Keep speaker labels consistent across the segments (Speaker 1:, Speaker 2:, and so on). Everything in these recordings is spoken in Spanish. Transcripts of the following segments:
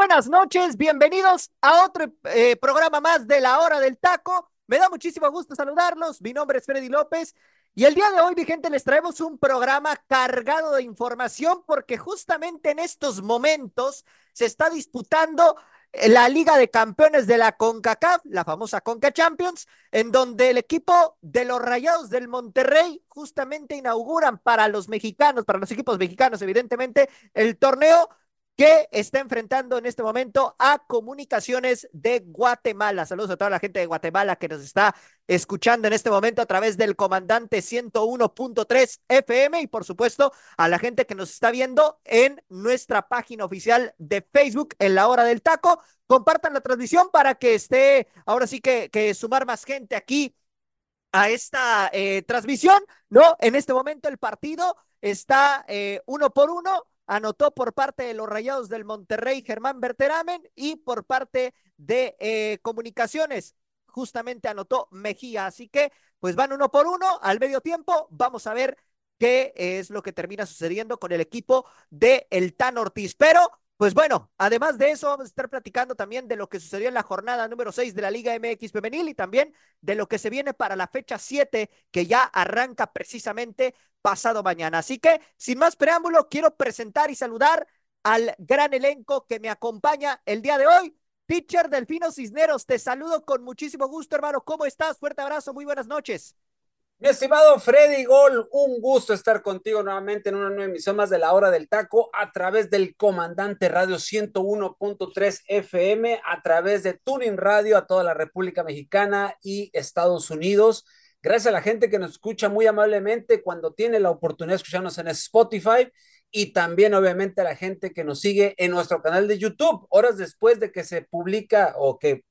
Speaker 1: Buenas noches. Bienvenidos a otro eh, programa más de la hora del taco. Me da muchísimo gusto saludarlos. Mi nombre es Freddy López. Y el día de hoy, mi gente, les traemos un programa cargado de información porque justamente en estos momentos se está disputando la Liga de Campeones de la CONCACAF, la famosa CONCA Champions, en donde el equipo de los Rayados del Monterrey justamente inauguran para los mexicanos, para los equipos mexicanos, evidentemente, el torneo que está enfrentando en este momento a Comunicaciones de Guatemala. Saludos a toda la gente de Guatemala que nos está escuchando en este momento a través del comandante 101.3 FM y por supuesto a la gente que nos está viendo en nuestra página oficial de Facebook en la hora del taco. Compartan la transmisión para que esté ahora sí que, sumar más gente aquí a esta eh, transmisión, ¿no? En este momento el partido está eh, uno por uno anotó por parte de los Rayados del Monterrey Germán Berteramen y por parte de eh, Comunicaciones justamente anotó Mejía. Así que pues van uno por uno al medio tiempo. Vamos a ver qué es lo que termina sucediendo con el equipo de El Tan Ortiz. Pero pues bueno, además de eso, vamos a estar platicando también de lo que sucedió en la jornada número 6 de la Liga MX Femenil y también de lo que se viene para la fecha 7 que ya arranca precisamente pasado mañana. Así que, sin más preámbulo, quiero presentar y saludar al gran elenco que me acompaña el día de hoy. Pitcher Delfino Cisneros, te saludo con muchísimo gusto, hermano. ¿Cómo estás? Fuerte abrazo, muy buenas noches.
Speaker 2: Mi estimado Freddy Gol, un gusto estar contigo nuevamente en una nueva emisión más de la hora del taco a través del Comandante Radio 101.3 FM, a través de Tuning Radio a toda la República Mexicana y Estados Unidos. Gracias a la gente que nos escucha muy amablemente cuando tiene la oportunidad de escucharnos en Spotify y también obviamente a la gente que nos sigue en nuestro canal de YouTube, horas después de que se publica o que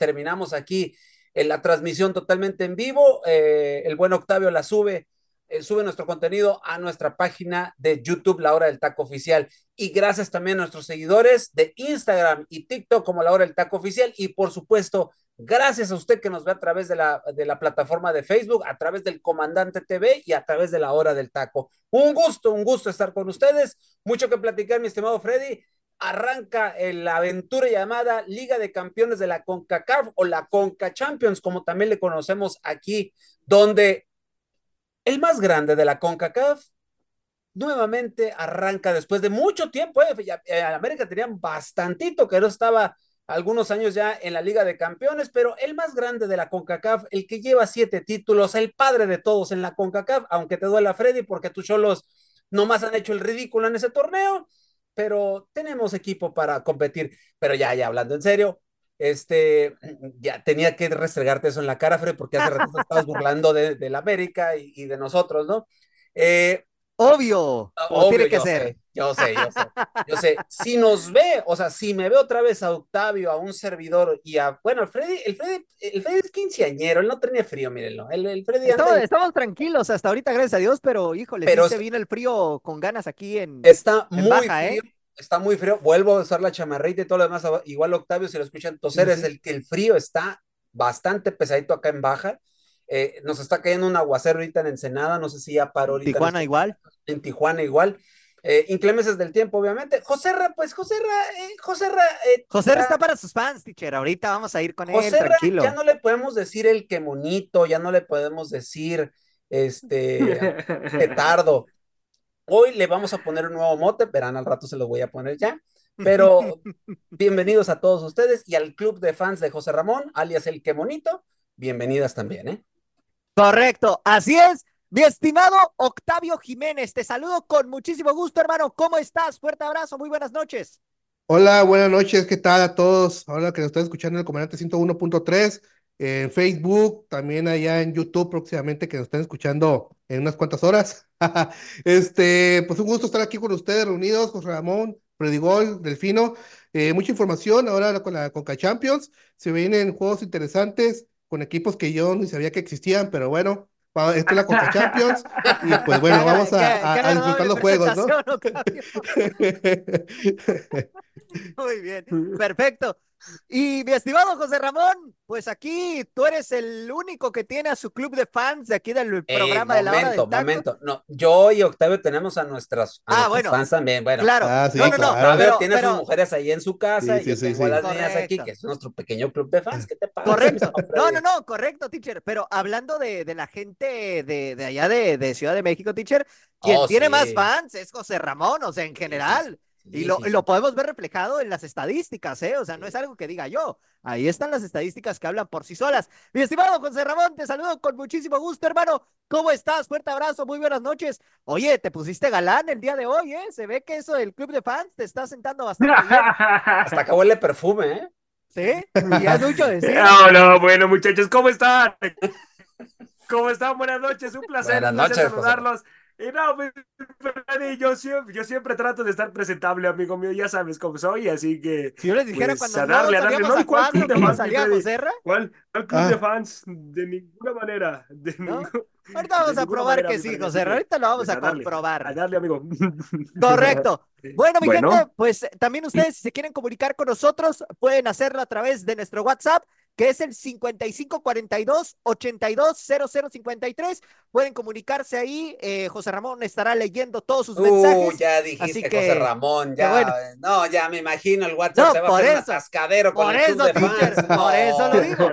Speaker 2: terminamos aquí en la transmisión totalmente en vivo. Eh, el buen Octavio la sube, eh, sube nuestro contenido a nuestra página de YouTube, La Hora del Taco Oficial. Y gracias también a nuestros seguidores de Instagram y TikTok como La Hora del Taco Oficial. Y por supuesto, gracias a usted que nos ve a través de la, de la plataforma de Facebook, a través del Comandante TV y a través de La Hora del Taco. Un gusto, un gusto estar con ustedes. Mucho que platicar, mi estimado Freddy arranca la aventura llamada Liga de Campeones de la CONCACAF o la CONCA Champions, como también le conocemos aquí, donde el más grande de la CONCACAF nuevamente arranca después de mucho tiempo. Eh, eh América tenía bastantito que no estaba algunos años ya en la Liga de Campeones, pero el más grande de la CONCACAF, el que lleva siete títulos, el padre de todos en la CONCACAF, aunque te duela Freddy, porque tus cholos nomás han hecho el ridículo en ese torneo pero tenemos equipo para competir. Pero ya, ya hablando en serio, este, ya tenía que restregarte eso en la cara, Fred, porque hace rato estabas burlando de, la América y, de nosotros, ¿no?
Speaker 1: Eh, Obvio, obvio, tiene que ser.
Speaker 2: Yo sé, yo sé, yo sé. Si nos ve, o sea, si me ve otra vez a Octavio, a un servidor y a, bueno, el Freddy, el Freddy, el Freddy es quinceañero, él no tenía frío, mírenlo. El, el Freddy
Speaker 1: estamos, tranquilos hasta ahorita, gracias a Dios, pero híjole, pero se viene el frío con ganas aquí en.
Speaker 2: Está muy ¿eh? frío. Está muy frío. Vuelvo a usar la chamarrita y todo lo demás. Igual Octavio, si lo escuchan toser, es el que el frío está bastante pesadito acá en baja. Eh, nos está cayendo un aguacero ahorita en Ensenada, no sé si ya paró ahorita.
Speaker 1: Tijuana igual.
Speaker 2: En Tijuana igual. Eh, inclemencias del tiempo, obviamente. Joserra, pues Joserra, eh, Joserra. Eh,
Speaker 1: Joserra está para sus fans, teacher. Ahorita vamos a ir con él, tranquilo.
Speaker 2: Ya no le podemos decir el que monito, ya no le podemos decir este petardo. Hoy le vamos a poner un nuevo mote, verán al rato se lo voy a poner ya. Pero bienvenidos a todos ustedes y al club de fans de José Ramón, alias el que monito. Bienvenidas también, ¿eh?
Speaker 1: Correcto, así es. Mi estimado Octavio Jiménez, te saludo con muchísimo gusto, hermano. ¿Cómo estás? Fuerte abrazo, muy buenas noches.
Speaker 3: Hola, buenas noches, ¿qué tal a todos? Ahora que nos están escuchando en el comandante 101.3, en Facebook, también allá en YouTube próximamente que nos están escuchando en unas cuantas horas. este, pues un gusto estar aquí con ustedes reunidos, José Ramón, Predigol, Delfino. Eh, mucha información ahora con la Conca Champions. Se vienen juegos interesantes con equipos que yo ni sabía que existían, pero bueno, esta es la Conca Champions y pues bueno, vamos a, a, disfrutar los juegos, ¿no?
Speaker 1: Muy bien, perfecto. Y mi estimado José Ramón, pues aquí tú eres el único que tiene a su club de fans de aquí del programa de la hora del taco.
Speaker 2: Momento, no, yo y Octavio tenemos a nuestras
Speaker 1: ah, bueno,
Speaker 2: fans también, bueno.
Speaker 1: Claro,
Speaker 3: ah,
Speaker 1: no, no, no,
Speaker 2: Octavio tiene sus mujeres ahí en su casa y yo tengo las niñas aquí, que es nuestro pequeño club de fans, ¿qué te pasa?
Speaker 1: Correcto, no, no, no, correcto, teacher, pero hablando de, de la gente de, de allá de, de, Ciudad de México, teacher, quien oh, tiene más fans es José Ramón, o sea, en general. Y lo, lo, podemos ver reflejado en las estadísticas, ¿eh? O sea, no es algo que diga yo. Ahí están las estadísticas que hablan por sí solas. Mi estimado José Ramón, te saludo con muchísimo gusto, hermano. ¿Cómo estás? Fuerte abrazo, muy buenas noches. Oye, te pusiste galán el día de hoy, ¿eh? Se ve que eso del club de fans te está sentando bastante bien.
Speaker 2: Hasta acabó el perfume, ¿eh?
Speaker 1: Sí, y es mucho decir.
Speaker 4: No, no, bueno, muchachos, ¿cómo están? ¿Cómo están? Buenas noches, un placer,
Speaker 2: buenas
Speaker 4: un
Speaker 2: noches,
Speaker 4: saludarlos. Y no, yo siempre, yo siempre trato de estar presentable, amigo mío, ya sabes cómo soy, así que...
Speaker 1: Si yo les dijera
Speaker 4: pues,
Speaker 1: cuando
Speaker 4: a darle, a darle. No,
Speaker 1: a
Speaker 4: ¿cuál club de fans? ¿Cuál, cuál club ah. de fans? De ninguna manera. De
Speaker 1: ¿No? ningún, Ahorita vamos a probar manera, que sí, José. Ahorita lo vamos pues a, a darle, comprobar.
Speaker 4: A darle, amigo.
Speaker 1: Correcto. Bueno, mi bueno. gente, pues también ustedes, si se quieren comunicar con nosotros, pueden hacerlo a través de nuestro WhatsApp que es el 5542-820053. Pueden comunicarse ahí. Eh, José Ramón estará leyendo todos sus
Speaker 2: uh,
Speaker 1: mensajes.
Speaker 2: Ya dijiste, Así que, José Ramón, ya. Bueno. No, ya me imagino el WhatsApp no, se va por a hacer eso, un atascadero con
Speaker 1: por
Speaker 2: el
Speaker 1: eso,
Speaker 2: de.
Speaker 1: Por eso lo digo.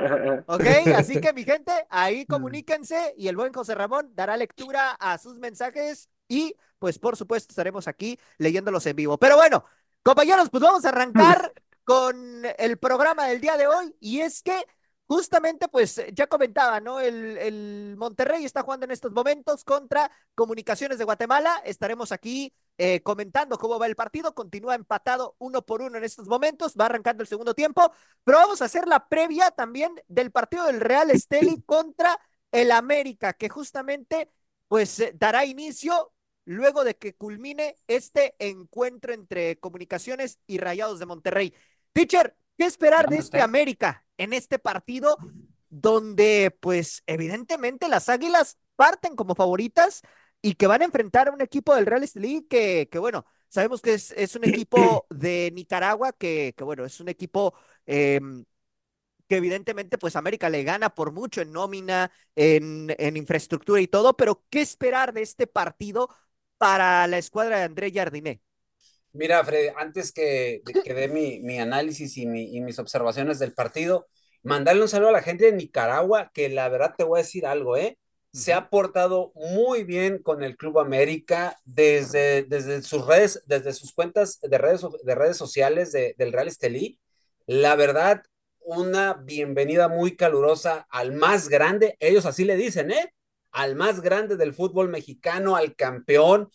Speaker 1: Ok, así que mi gente, ahí comuníquense y el buen José Ramón dará lectura a sus mensajes y pues por supuesto estaremos aquí leyéndolos en vivo. Pero bueno, compañeros, pues vamos a arrancar con el programa del día de hoy y es que justamente pues ya comentaba, ¿no? El, el Monterrey está jugando en estos momentos contra Comunicaciones de Guatemala. Estaremos aquí eh, comentando cómo va el partido. Continúa empatado uno por uno en estos momentos. Va arrancando el segundo tiempo, pero vamos a hacer la previa también del partido del Real Esteli contra el América, que justamente pues dará inicio luego de que culmine este encuentro entre Comunicaciones y Rayados de Monterrey. Teacher, ¿qué esperar de este América en este partido donde, pues, evidentemente las Águilas parten como favoritas y que van a enfrentar a un equipo del Real Estelí que, que, bueno, sabemos que es, es un equipo de Nicaragua que, que, bueno, es un equipo eh, que evidentemente, pues, América le gana por mucho en nómina, en, en infraestructura y todo, pero ¿qué esperar de este partido para la escuadra de André Jardiné?
Speaker 2: Mira, Fred, antes que, que dé mi, mi análisis y, mi, y, mis observaciones del partido, mandarle un saludo a la gente de Nicaragua, que la verdad te voy a decir algo, ¿eh? Se ha portado muy bien con el Club América desde, desde sus redes, desde sus cuentas de redes, de redes sociales de, del Real Estelí. La verdad, una bienvenida muy calurosa al más grande, ellos así le dicen, ¿eh? Al más grande del fútbol mexicano, al campeón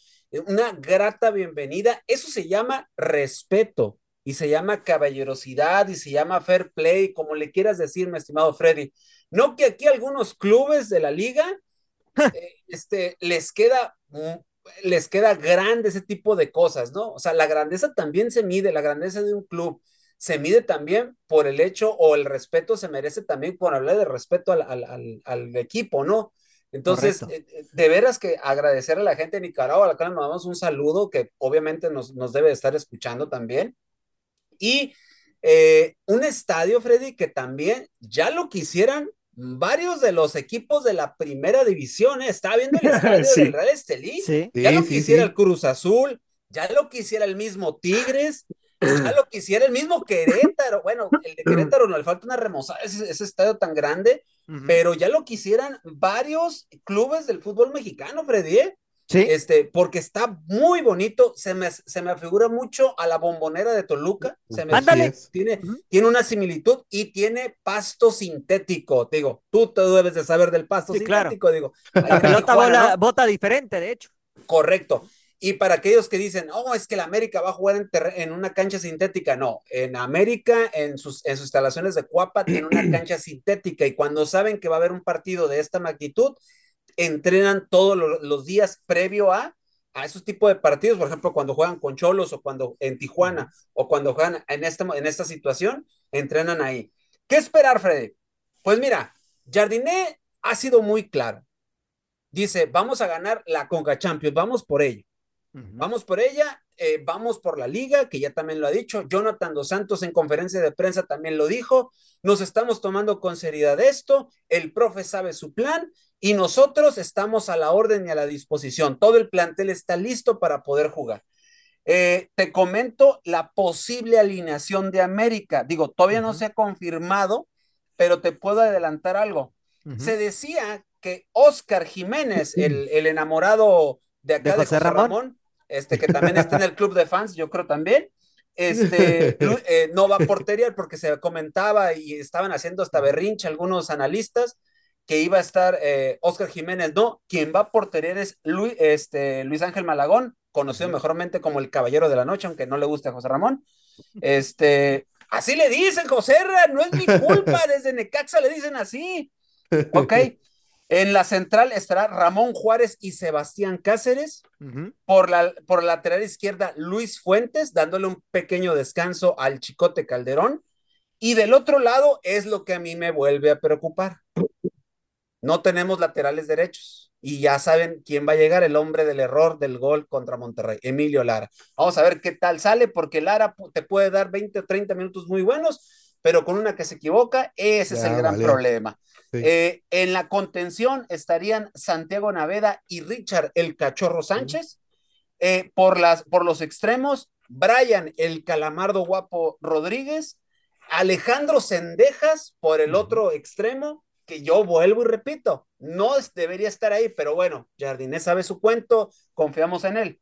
Speaker 2: una grata bienvenida. Eso se llama respeto y se llama caballerosidad y se llama fair play, como le quieras decir, mi estimado Freddy. No que aquí algunos clubes de la liga eh, este, les queda les queda grande ese tipo de cosas, ¿no? O sea, la grandeza también se mide, la grandeza de un club se mide también por el hecho o el respeto se merece también por hablar de respeto al, al, al, al equipo, ¿no? Entonces, eh, de veras que agradecer a la gente de Nicaragua, a la cual nos damos un saludo, que obviamente nos, nos debe estar escuchando también. Y eh, un estadio, Freddy, que también ya lo quisieran varios de los equipos de la primera división. ¿eh? Estaba viendo el estadio sí. del Real Estelí,
Speaker 1: sí.
Speaker 2: ya
Speaker 3: Sí,
Speaker 2: lo
Speaker 3: sí,
Speaker 2: quisiera
Speaker 3: sí.
Speaker 2: el Cruz Azul, ya lo quisiera el mismo Tigres. Ya lo quisiera el mismo Querétaro. Bueno, el de Querétaro no le falta una remozada, ese, ese estadio tan grande,
Speaker 1: Ujú.
Speaker 2: pero ya lo quisieran varios clubes del fútbol mexicano, Freddy, ¿eh?
Speaker 1: Sí,
Speaker 2: Este, porque está muy bonito, se me, se me figura mucho a la bombonera de Toluca, se me
Speaker 1: Ándale.
Speaker 2: tiene,
Speaker 1: Ujú.
Speaker 2: tiene una similitud y tiene pasto sintético, te digo, tú te debes de saber del pasto
Speaker 1: Sí, claro.
Speaker 2: sintético, digo.
Speaker 1: la pelota bola-
Speaker 2: ¿no?
Speaker 1: bota diferente, de hecho.
Speaker 2: Correcto. Y para aquellos que dicen, oh, es que la América va a jugar en, una cancha sintética, no, en América, en sus, en sus instalaciones de Cuapa, tiene una cancha sintética y cuando saben que va a haber un partido de esta magnitud, entrenan todos los días previo a, a esos tipos de partidos, por ejemplo, cuando juegan con Cholos o cuando en Tijuana o cuando juegan en esta, en esta situación, entrenan ahí. ¿Qué esperar, Freddy? Pues mira, Jardiné ha sido muy claro. Dice, vamos a ganar la Conca Champions, vamos por ello. Vamos por ella, eh, vamos por la liga, que ya también lo ha dicho. Jonathan Dos Santos en conferencia de prensa también lo dijo. Nos estamos tomando con seriedad esto. El profe sabe su plan y nosotros estamos a la orden y a la disposición. Todo el plantel está listo para poder jugar. Eh, te comento la posible alineación de América. Digo, todavía no se ha confirmado, pero te puedo adelantar algo. Se decía que Oscar Jiménez, el, el enamorado de acá de, José, Ramón? este que también está en el club de fans, yo creo también, este, eh, no va a portería porque se comentaba y estaban haciendo hasta berrinche algunos analistas que iba a estar eh, Oscar Jiménez, no, quien va a portería es Luis, este, Luis Ángel Malagón, conocido mejormente como el Caballero de la Noche, aunque no le guste a José Ramón. Este, así le dicen, José, no es mi culpa, desde Necaxa le dicen así. Ok, en la central estará Ramón Juárez y Sebastián Cáceres. por, la, por lateral izquierda, Luis Fuentes, dándole un pequeño descanso al Chicote Calderón. Y del otro lado es lo que a mí me vuelve a preocupar. No tenemos laterales derechos. Y ya saben quién va a llegar, el hombre del error del gol contra Monterrey, Emilio Lara. Vamos a ver qué tal sale, porque Lara te puede dar 20 o 30 minutos muy buenos, pero con una que se equivoca, ese es el gran problema. Eh, en la contención estarían Santiago Naveda y Richard el Cachorro Sánchez. Eh, por, las, por los extremos, Brian el Calamardo Guapo Rodríguez, Alejandro Sendejas por el otro extremo, que yo vuelvo y repito, no debería estar ahí, pero bueno, Jardinés sabe su cuento, confiamos en él.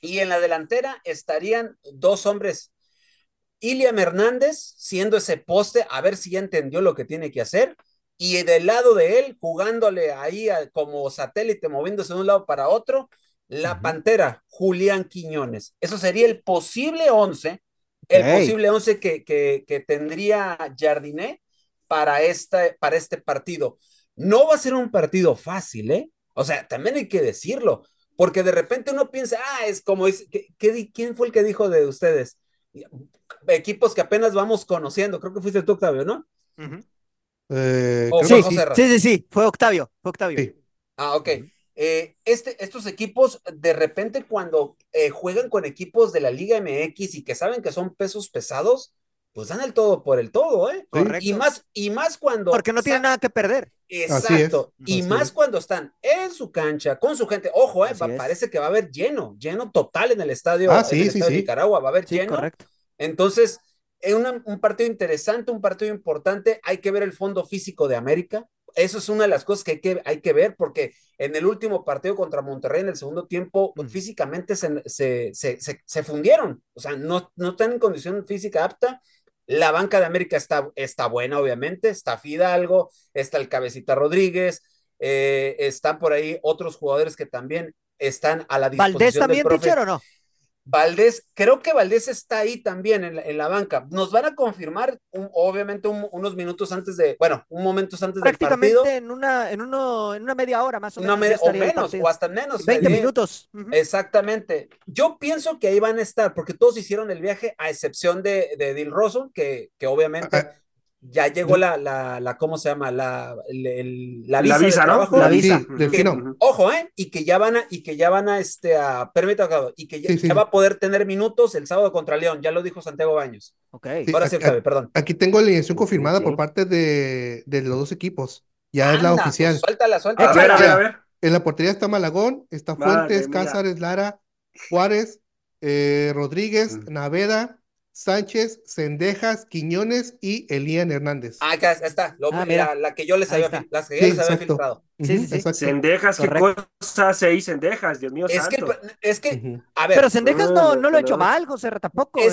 Speaker 2: Y en la delantera estarían dos hombres, Iliam Hernández, siendo ese poste, a ver si ya entendió lo que tiene que hacer, y del lado de él, jugándole ahí como satélite, moviéndose de un lado para otro, la Pantera, Julián Quiñones. Eso sería el posible 11, el posible 11 que, que, tendría Jardiné para, esta, para este partido. No va a ser un partido fácil, ¿eh? O sea, también hay que decirlo, porque de repente uno piensa, ah, es como, es, quién fue el que dijo de ustedes? Equipos que apenas vamos conociendo, creo que fuiste tú, Octavio, ¿no?
Speaker 1: Eh, sí, sí, sí, fue Octavio, fue Octavio.
Speaker 2: Ah, ok. Eh, este, estos equipos, de repente, cuando eh, juegan con equipos de la Liga MX y que saben que son pesos pesados, pues dan el todo por el todo, ¿eh? Correcto. Y más, y más cuando.
Speaker 1: Porque no tienen nada que perder.
Speaker 2: Exacto. y más cuando están en su cancha, con su gente. Ojo, ¿eh? parece que va a haber lleno, lleno total en el estadio, ah, en el estadio de Nicaragua, va a haber lleno. Correcto. Entonces, es un partido interesante, un partido importante. Hay que ver el fondo físico de América. Eso es una de las cosas que hay que, hay que ver, porque en el último partido contra Monterrey, en el segundo tiempo, mm. físicamente se, se, se, se, fundieron. O sea, no, no están en condición física apta. La banca de América está, está buena, obviamente. Está Fidalgo, está el Cabecita Rodríguez, eh, están por ahí otros jugadores que también están a la disposición. ¿Valdés
Speaker 1: también, o no?
Speaker 2: Valdés, creo que Valdés está ahí también en la, banca. Nos van a confirmar, obviamente, unos minutos antes de, bueno, un momento antes del partido.
Speaker 1: en una, en, uno, en una media hora más o menos.
Speaker 2: o menos, o hasta menos.
Speaker 1: 20 minutos.
Speaker 2: Exactamente. Yo pienso que ahí van a estar, porque todos hicieron el viaje, a excepción de, de Dil Rosso, que, que obviamente ya llegó la, la, la, ¿cómo se llama? La, la visa,
Speaker 4: visa ¿no?
Speaker 1: La visa.
Speaker 2: ojo, ¿eh? Y que ya van a, y que ya van a, este, a, permítame, y que ya, va a poder tener minutos el sábado contra León, ya lo dijo Santiago Baños.
Speaker 1: Ok.
Speaker 2: Ahora sí, perdón.
Speaker 3: Aquí tengo la alineación confirmada por parte de, de, los dos equipos. Ya es la oficial.
Speaker 2: Pues suéltala, suéltala.
Speaker 4: A ver, a ver, a ver.
Speaker 3: En la portería está Malagón, está Fuentes, Cázares, Lara, Juárez, eh, Rodríguez, Naveda, Sánchez, Cendejas, Quiñones y Elian Hernández.
Speaker 2: Ah, acá está, ah, la, que yo les había, las que yo les había filtrado.
Speaker 4: Sí, sí, sí. Cendejas, qué cosa seis Cendejas, Dios mío
Speaker 2: es
Speaker 4: santo.
Speaker 2: Que, es que, a ver.
Speaker 1: Pero Cendejas no, no, lo ha hecho mal, José, tampoco. ¿eh?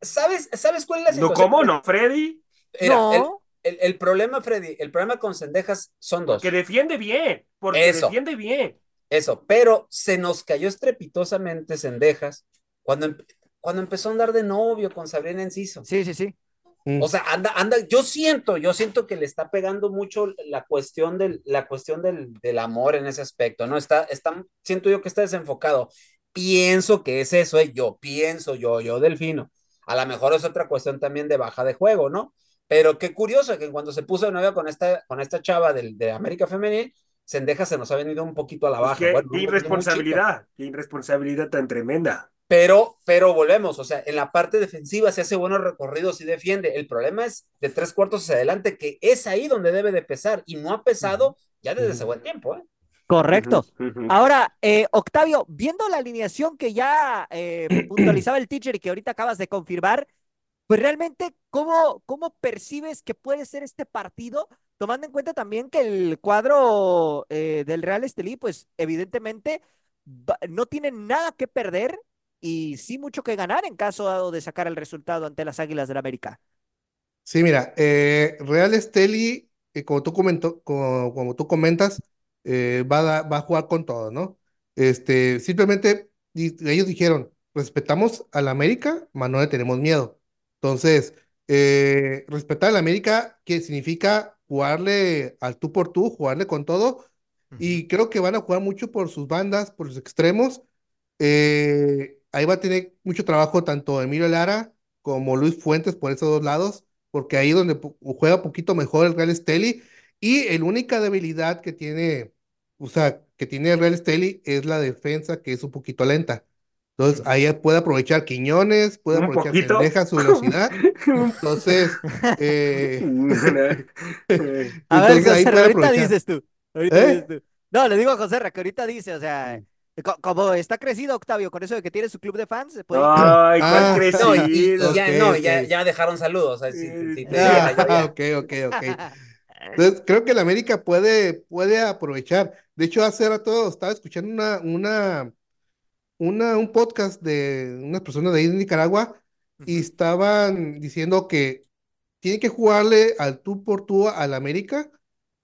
Speaker 2: ¿sabes, ¿Sabes cuál es la
Speaker 4: situación? No, ¿cómo no, Freddy?
Speaker 1: no.
Speaker 2: El, el, problema, Freddy, el problema con Cendejas son dos.
Speaker 4: Que defiende bien, porque defiende bien.
Speaker 2: Eso, pero se nos cayó estrepitosamente Cendejas cuando cuando empezó a andar de novio con Sabrina Enciso.
Speaker 1: Sí, sí, sí.
Speaker 2: Mm. O sea, anda, anda, yo siento, yo siento que le está pegando mucho la cuestión del, la cuestión del, del amor en ese aspecto, ¿no? Está, está, siento yo que está desenfocado. Pienso que es eso, ¿eh? yo pienso, yo, yo, Delfino. A lo mejor es otra cuestión también de baja de juego, ¿no? Pero qué curioso que cuando se puso de novia con esta, con esta chava del, de América Femenil, Sendeja se nos ha venido un poquito a la baja.
Speaker 4: qué, irresponsabilidad, qué irresponsabilidad tan tremenda.
Speaker 2: Pero, pero volvemos, o sea, en la parte defensiva se hace buenos recorridos y defiende. El problema es de tres cuartos hacia adelante, que es ahí donde debe de pesar y no ha pesado ya desde ese buen tiempo. ¿eh?
Speaker 1: Correcto. Ahora, eh, Octavio, viendo la alineación que ya eh, puntualizaba el teacher y que ahorita acabas de confirmar, pues realmente, ¿cómo, ¿cómo percibes que puede ser este partido? Tomando en cuenta también que el cuadro eh, del Real Estelí, pues evidentemente no tiene nada que perder y sí mucho que ganar en caso de sacar el resultado ante las Águilas del la América.
Speaker 3: Sí, mira, eh, Real Esteli, eh, como, tú comentó, como, tú comentas, eh, va, a, va a jugar con todo, ¿no? Este, simplemente ellos dijeron, respetamos a la América, mas no le tenemos miedo. Entonces, respetar a la América, ¿qué significa jugarle al tú por tú, jugarle con todo, y creo que van a jugar mucho por sus bandas, por los extremos. Eh, ahí va a tener mucho trabajo tanto Emilio Lara como Luis Fuentes por esos dos lados, porque ahí es donde juega un poquito mejor el Real Esteli. Y la única debilidad que tiene, o sea, que tiene el Real Esteli es la defensa, que es un poquito lenta. Entonces, ahí puede aprovechar Quiñones, puede aprovechar deja su velocidad. Entonces, eh...
Speaker 1: a ver, José, ahorita dices tú. Ahorita ¿Eh? dices tú. No, le digo a José que ahorita dice, o sea, como está crecido Octavio con eso de que tiene su club de fans,
Speaker 4: puede... Ay, ¿cuál ah, crecido?
Speaker 2: No, ya, no ya, ya, dejaron saludos.
Speaker 3: ah, ok, ok, ok. Entonces, creo que el América puede, puede aprovechar. De hecho, hace rato estaba escuchando una, una, una, un podcast de unas personas de ahí de Nicaragua y estaban diciendo que tiene que jugarle al tú por tú al América,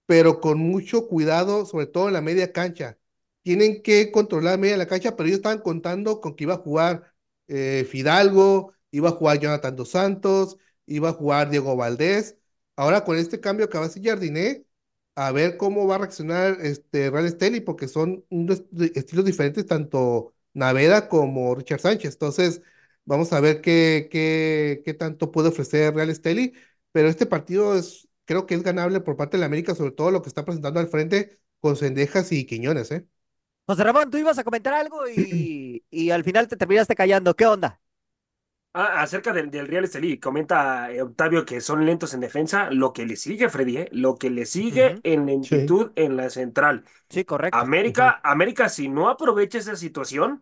Speaker 3: pero con mucho cuidado, sobre todo en la media cancha tienen que controlar media la cancha, pero ellos estaban contando con que iba a jugar eh, Fidalgo, iba a jugar Jonathan Dos Santos, iba a jugar Diego Valdés. Ahora con este cambio que va a hacer Jardiné, a ver cómo va a reaccionar este Real Esteli, porque son estilos diferentes, tanto Naveda como Richard Sánchez. Entonces, vamos a ver qué, qué, qué tanto puede ofrecer Real Esteli. Pero este partido es, creo que es ganable por parte de la América, sobre todo lo que está presentando al frente con Cendejas y Quiñones, ¿eh?
Speaker 1: José Ramón, tú ibas a comentar algo y, y al final te terminaste callando. ¿Qué onda?
Speaker 4: Ah, acerca del, del Real Estelí, comenta eh, Octavio que son lentos en defensa. Lo que le sigue, Freddy, ¿eh? lo que le sigue en lentitud en la central.
Speaker 1: Sí, correcto.
Speaker 4: América, América, si no aprovecha esa situación,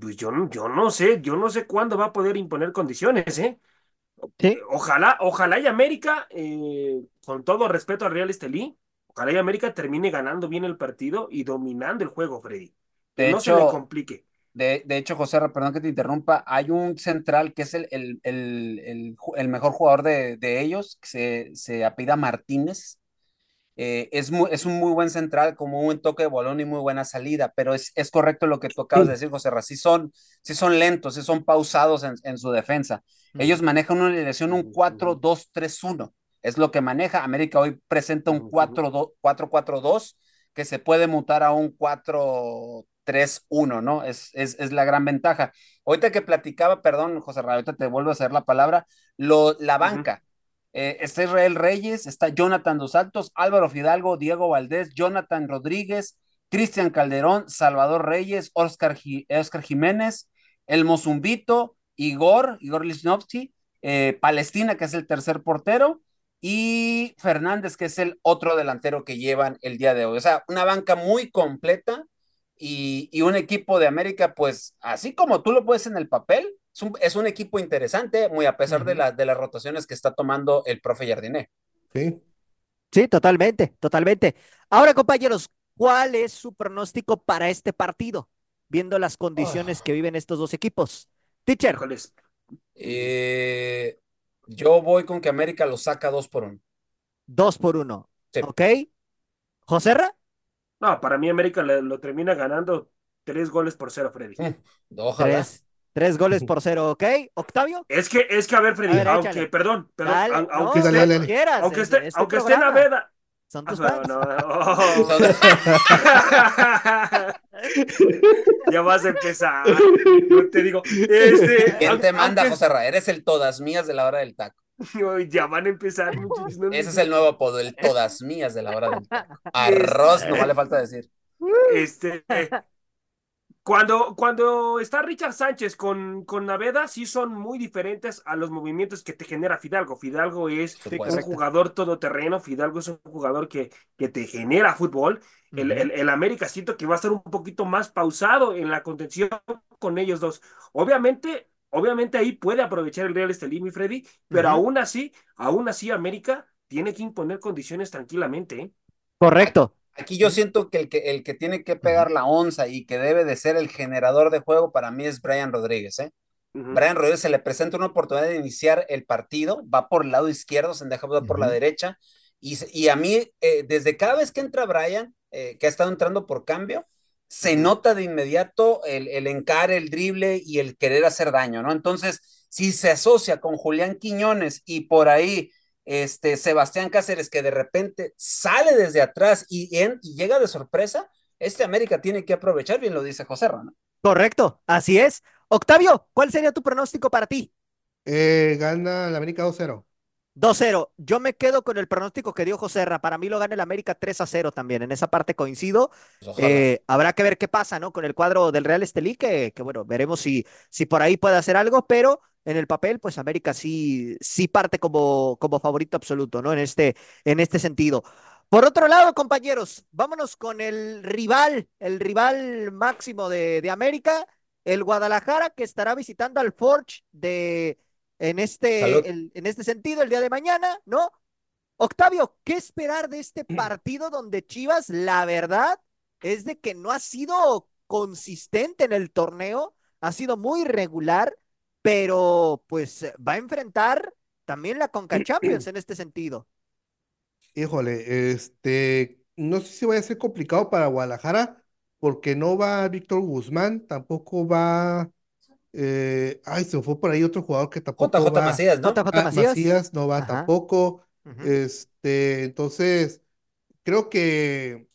Speaker 4: pues yo, yo no sé, yo no sé cuándo va a poder imponer condiciones, ¿eh?
Speaker 1: Sí.
Speaker 4: Ojalá, ojalá y América, eh, con todo respeto al Real Estelí, Ojalá y América termine ganando bien el partido y dominando el juego, Freddy. Que no se le complique.
Speaker 2: De, de, hecho, José, perdón que te interrumpa, hay un central que es el, el, el, el mejor jugador de, de, ellos, que se, se apida Martínez. Eh, es, muy, es un muy buen central, como un toque de balón y muy buena salida, pero es, es correcto lo que tú acabas de decir, José Ra. Sí son, sí son lentos, sí son pausados en, en su defensa. Ellos manejan una dirección, un 4-2-3-1 es lo que maneja. América hoy presenta un 4-4-2 que se puede mutar a un 4-3-1, ¿no? Es, es, es, la gran ventaja. Ahorita que platicaba, perdón, José Raúl, ahorita te vuelvo a hacer la palabra, lo, la banca. Eh, está Israel Reyes, está Jonathan Dos Santos, Álvaro Fidalgo, Diego Valdés, Jonathan Rodríguez, Cristian Calderón, Salvador Reyes, Oscar, Oscar Jiménez, El Mozumbito, Igor, Igor Lichnowsky, eh, Palestina, que es el tercer portero, y Fernández, que es el otro delantero que llevan el día de hoy. O sea, una banca muy completa y, un equipo de América, pues así como tú lo puedes en el papel, es un, equipo interesante, muy a pesar de, de las rotaciones que está tomando el profe Jardiné.
Speaker 3: Sí.
Speaker 1: Sí, totalmente, totalmente. Ahora, compañeros, ¿cuál es su pronóstico para este partido? Viendo las condiciones que viven estos dos equipos. Teacher.
Speaker 2: Eh, yo voy con que América lo saca dos por uno.
Speaker 1: Dos por uno. ¿Ok? ¿Joserra?
Speaker 4: No, para mí América lo termina ganando tres goles por cero, Freddy.
Speaker 2: Mm, ojalá.
Speaker 1: Tres goles por cero, ¿ok? ¿Octavio?
Speaker 4: Es que, es que, a ver, Freddy,
Speaker 1: A ver,
Speaker 4: aunque,
Speaker 1: échale.
Speaker 4: perdón, perdón,
Speaker 1: Dale,
Speaker 4: au-
Speaker 1: no,
Speaker 4: aunque
Speaker 3: dale,
Speaker 4: esté,
Speaker 3: dale.
Speaker 1: quieras,
Speaker 4: aunque
Speaker 1: es-
Speaker 4: esté,
Speaker 1: es
Speaker 4: aunque esté
Speaker 1: programa.
Speaker 4: Naveda.
Speaker 1: Son tus
Speaker 4: No,
Speaker 1: fans.
Speaker 4: no, oh. ya vas a empezar. No te digo. Este,
Speaker 2: ¿Quién te manda, José Ra? Eres el todas mías de la hora del taco.
Speaker 4: Ya van a empezar. no-
Speaker 2: Ese es el nuevo apodo, el todas mías de la hora del taco. Arroz, no vale falta decir.
Speaker 4: Este, cuando, cuando está Richard Sánchez con, con Naveda, sí son muy diferentes a los movimientos que te genera Fidalgo. Fidalgo es
Speaker 2: Supuesto.
Speaker 4: un jugador todoterreno, Fidalgo es un jugador que, que te genera fútbol. El, el, el América siento que va a estar un poquito más pausado en la contención con ellos dos. Obviamente, obviamente ahí puede aprovechar el Real Estelí, mi Freddy, pero aún así, aún así América tiene que imponer condiciones tranquilamente. ¿eh?
Speaker 1: Correcto.
Speaker 2: Aquí yo siento que el que, el que tiene que pegar la onza y que debe de ser el generador de juego para mí es Brian Rodríguez, ¿eh?
Speaker 4: Ujú.
Speaker 2: Brian Rodríguez se le presenta una oportunidad de iniciar el partido, va por el lado izquierdo, se deja por la derecha, y, y a mí, eh, desde cada vez que entra Brian, eh, que ha estado entrando por cambio, se nota de inmediato el, el encare, el drible y el querer hacer daño, ¿no? Entonces, si se asocia con Julián Quiñones y por ahí este Sebastián Cáceres, que de repente sale desde atrás y, en- y llega de sorpresa, este América tiene que aprovechar, bien lo dice José Rana.
Speaker 1: Correcto. Así es. Octavio, ¿cuál sería tu pronóstico para ti?
Speaker 3: Eh, gana la América 2-0.
Speaker 1: 2-0. Yo me quedo con el pronóstico que dio José Ra. Para mí lo gana el América 3-0 también. En esa parte coincido.
Speaker 2: Pues.
Speaker 1: Eh, habrá que ver qué pasa, ¿no? Con el cuadro del Real Estelí, que, que bueno, veremos si, si por ahí puede hacer algo, pero en el papel, pues América sí, sí parte como, como favorito absoluto, ¿no? En este, en este sentido. Por otro lado, compañeros, vámonos con el rival, el rival máximo de, de América, el Guadalajara, que estará visitando al Forge de, en, este, el- en este sentido el día de mañana, ¿no? Octavio, ¿qué esperar de este partido donde Chivas, la verdad, es de que no ha sido consistente en el torneo, ha sido muy regular, pero pues va a enfrentar también la Conca Champions en este sentido.
Speaker 3: Híjole, este, no sé si vaya a ser complicado para Guadalajara, porque no va Víctor Guzmán, tampoco va, eh, ay, se fue por ahí otro jugador que tampoco
Speaker 2: JJ
Speaker 3: va.
Speaker 2: Macías, ¿no?
Speaker 1: JJ
Speaker 3: Ah,
Speaker 1: Macías.
Speaker 3: Macías no va
Speaker 1: Ajá.
Speaker 3: tampoco. Este, entonces, creo que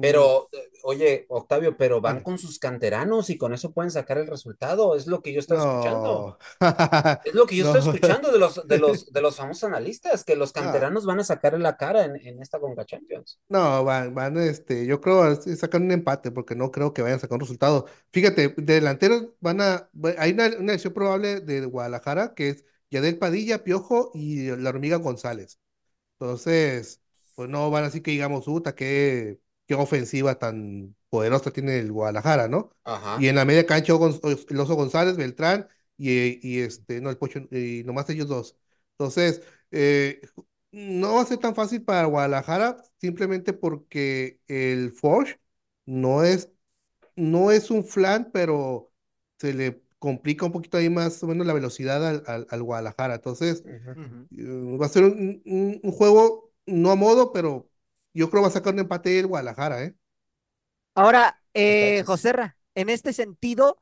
Speaker 2: Pero, eh, oye, Octavio, pero van con sus canteranos y con eso pueden sacar el resultado. Es lo que yo estaba escuchando. Es lo que yo
Speaker 3: No.
Speaker 2: estoy escuchando de los, de los, de los famosos analistas, que los canteranos van a sacar la cara en, en esta Conca Champions.
Speaker 3: No, van, van, este, yo creo sacar un empate porque no creo que vayan a sacar un resultado. Fíjate, de delanteros van a, hay una, una lesión probable de Guadalajara que es Yadel Padilla, Piojo y la hormiga González. Entonces, pues no van así que digamos, puta, qué, qué ofensiva tan poderosa tiene el Guadalajara, ¿no?
Speaker 2: Ajá.
Speaker 3: Y en la media cancha, el Oso González, Beltrán y, y este, no, el Pocho, y nomás ellos dos. Entonces, eh, no va a ser tan fácil para Guadalajara, simplemente porque el Forge no es, no es un flan, pero se le complica un poquito ahí más o menos la velocidad al, al, al Guadalajara. Entonces, eh, va a ser un, un- un juego no a modo, pero yo creo que va a sacar un empate el Guadalajara, ¿eh?
Speaker 1: Ahora, eh, Joserra, en este sentido,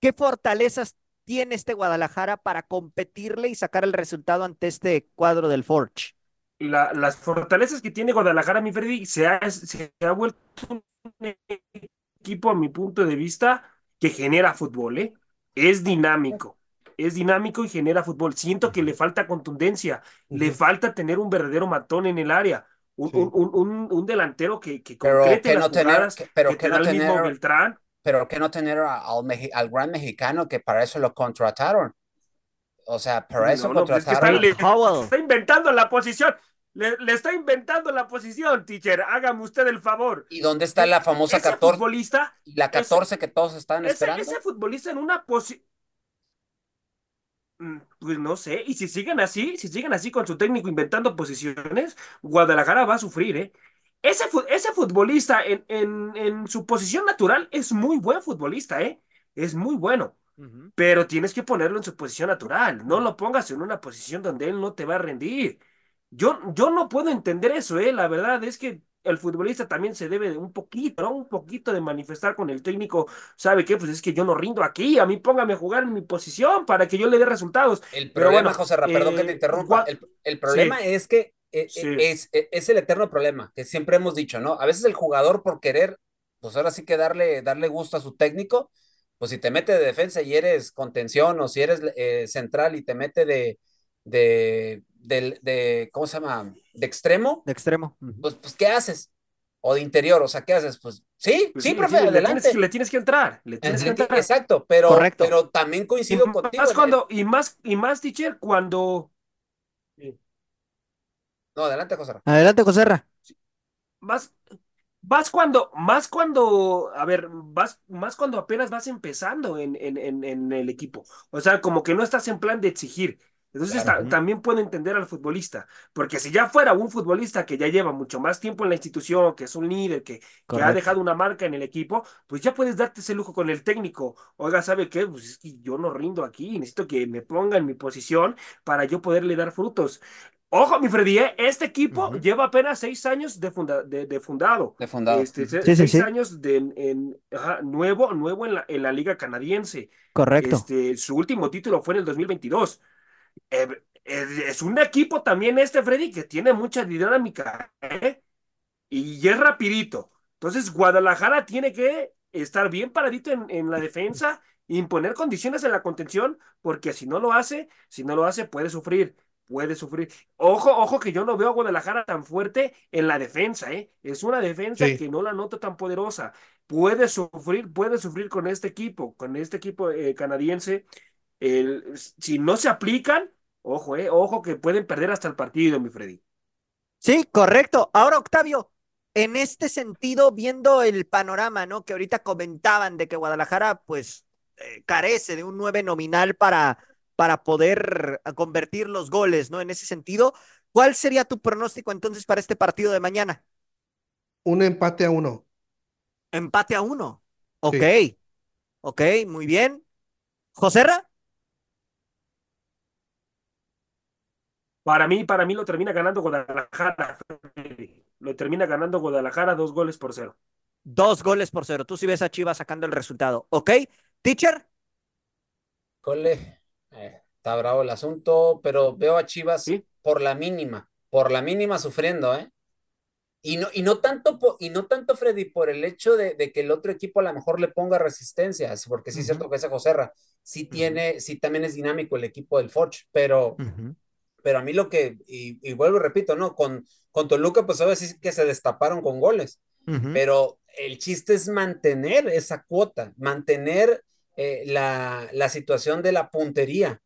Speaker 1: ¿qué fortalezas tiene este Guadalajara para competirle y sacar el resultado ante este cuadro del Forge?
Speaker 4: la- las fortalezas que tiene Guadalajara, mi Freddy, se ha, se ha vuelto un equipo, a mi punto de vista, que genera fútbol, ¿eh? Es dinámico, es dinámico y genera fútbol. Siento que le falta contundencia, le falta tener un verdadero matón en el área, un,
Speaker 3: Sí.
Speaker 4: un, un, un- un delantero que, que
Speaker 2: Pero
Speaker 4: concrete
Speaker 2: que
Speaker 4: las
Speaker 2: no tener,
Speaker 4: jugadas
Speaker 2: que- pero
Speaker 4: que
Speaker 2: no
Speaker 4: el mismo
Speaker 2: tener,
Speaker 4: Beltrán.
Speaker 2: pero que no tener a- al, al gran mexicano que para eso lo contrataron. O sea, para eso
Speaker 4: No, no, pues es que está,
Speaker 2: contrataron.
Speaker 4: le- está inventando la posición. Le, le está inventando la posición, teacher. Hágame usted el favor.
Speaker 2: ¿Y dónde está la famosa
Speaker 4: Ese
Speaker 2: 14?
Speaker 4: futbolista,
Speaker 2: la 14 que todos están
Speaker 4: ese,
Speaker 2: esperando.
Speaker 4: ese futbolista en una posición. Pues no sé, y si siguen así, si siguen así con su técnico inventando posiciones, Guadalajara va a sufrir, ¿eh? Ese, ese futbolista en, en, en su posición natural es muy buen futbolista, ¿eh? Es muy bueno, pero tienes que ponerlo en su posición natural, no lo pongas en una posición donde él no te va a rendir. Yo, yo no puedo entender eso, ¿eh? La verdad es que el futbolista también se debe de un poquito, ¿no? Un poquito de manifestar con el técnico, ¿sabe qué? Pues es que yo no rindo aquí, a mí póngame a jugar en mi posición para que yo le dé resultados.
Speaker 2: El problema, José Ra, perdón que te eh, interrumpa, el, problema es que eh, eh, es, es, el eterno problema que siempre hemos dicho, ¿no? A veces el jugador por querer, pues ahora sí que darle, darle gusto a su técnico, pues si te mete de defensa y eres contención o si eres central y te mete de, de, de, ¿cómo se llama? De extremo.
Speaker 1: De extremo.
Speaker 2: Pues, pues, ¿qué haces? O de interior, o sea, ¿qué haces? Pues sí, pues sí, profe, adelante.
Speaker 4: Le tienes, que entrar, le tienes que entrar.
Speaker 2: Exacto, pero, pero también coincido contigo.
Speaker 4: Más cuando, y más, y más, teacher, cuando.
Speaker 2: No, adelante, José.
Speaker 1: Adelante, José.
Speaker 4: Más, más cuando, más cuando, a ver, vas, más cuando apenas vas empezando en, en, en, en el equipo. O sea, como que no estás en plan de exigir, entonces también puedo entender al futbolista, porque si ya fuera un futbolista que ya lleva mucho más tiempo en la institución, que es un líder, que, que, ha dejado una marca en el equipo, pues ya puedes darte ese lujo con el técnico. Oiga, ¿sabe qué? Pues es que yo no rindo aquí, necesito que me ponga en mi posición para yo poderle dar frutos. Ojo, mi Freddy, ¿eh? este equipo lleva apenas seis años de, de, fundado.
Speaker 2: De fundado.
Speaker 4: Este, seis años de en, nuevo, nuevo en la, en la liga canadiense.
Speaker 1: Correcto.
Speaker 4: Este, su último título fue en el 2022. Eh, es un equipo también este, Freddy, que tiene mucha dinámica, ¿eh? Y es rapidito. Entonces, Guadalajara tiene que estar bien paradito en, la defensa, imponer condiciones en la contención, porque si no lo hace, si no lo hace, puede sufrir, puede sufrir. Ojo, ojo que yo no veo a Guadalajara tan fuerte en la defensa, ¿eh? Es una defensa que no la noto tan poderosa. Puede sufrir, puede sufrir con este equipo, con este equipo eh, canadiense si no se aplican, ojo, eh, ojo que pueden perder hasta el partido, mi Freddy.
Speaker 1: Sí, correcto. Ahora, Octavio, en este sentido, viendo el panorama, ¿no? Que ahorita comentaban de que Guadalajara, pues, eh, carece de un nueve nominal para, para poder convertir los goles, ¿no? En ese sentido, ¿cuál sería tu pronóstico entonces para este partido de mañana?
Speaker 3: Un empate a uno.
Speaker 1: Empate a uno. Ok. Ok, muy bien. ¿Joserra?
Speaker 4: Para mí, para mí lo termina ganando Guadalajara. Lo termina ganando Guadalajara dos goles por cero.
Speaker 1: Dos goles por cero. Tú sí ves a Chivas sacando el resultado. ¿Ok? Teacher.
Speaker 2: Cole, eh, está bravo el asunto, pero veo a Chivas por la mínima, por la mínima sufriendo, ¿eh? Y no, y no tanto, y no tanto, Freddy, por el hecho de, que el otro equipo a lo mejor le ponga resistencias, porque sí es cierto que ese Joserra sí tiene, sí también es dinámico el equipo del Foch, pero, pero a mí lo que, y, vuelvo y repito, ¿no? Con, con Toluca, pues a veces que se destaparon con goles, pero el chiste es mantener esa cuota, mantener eh, la, la, situación de la puntería.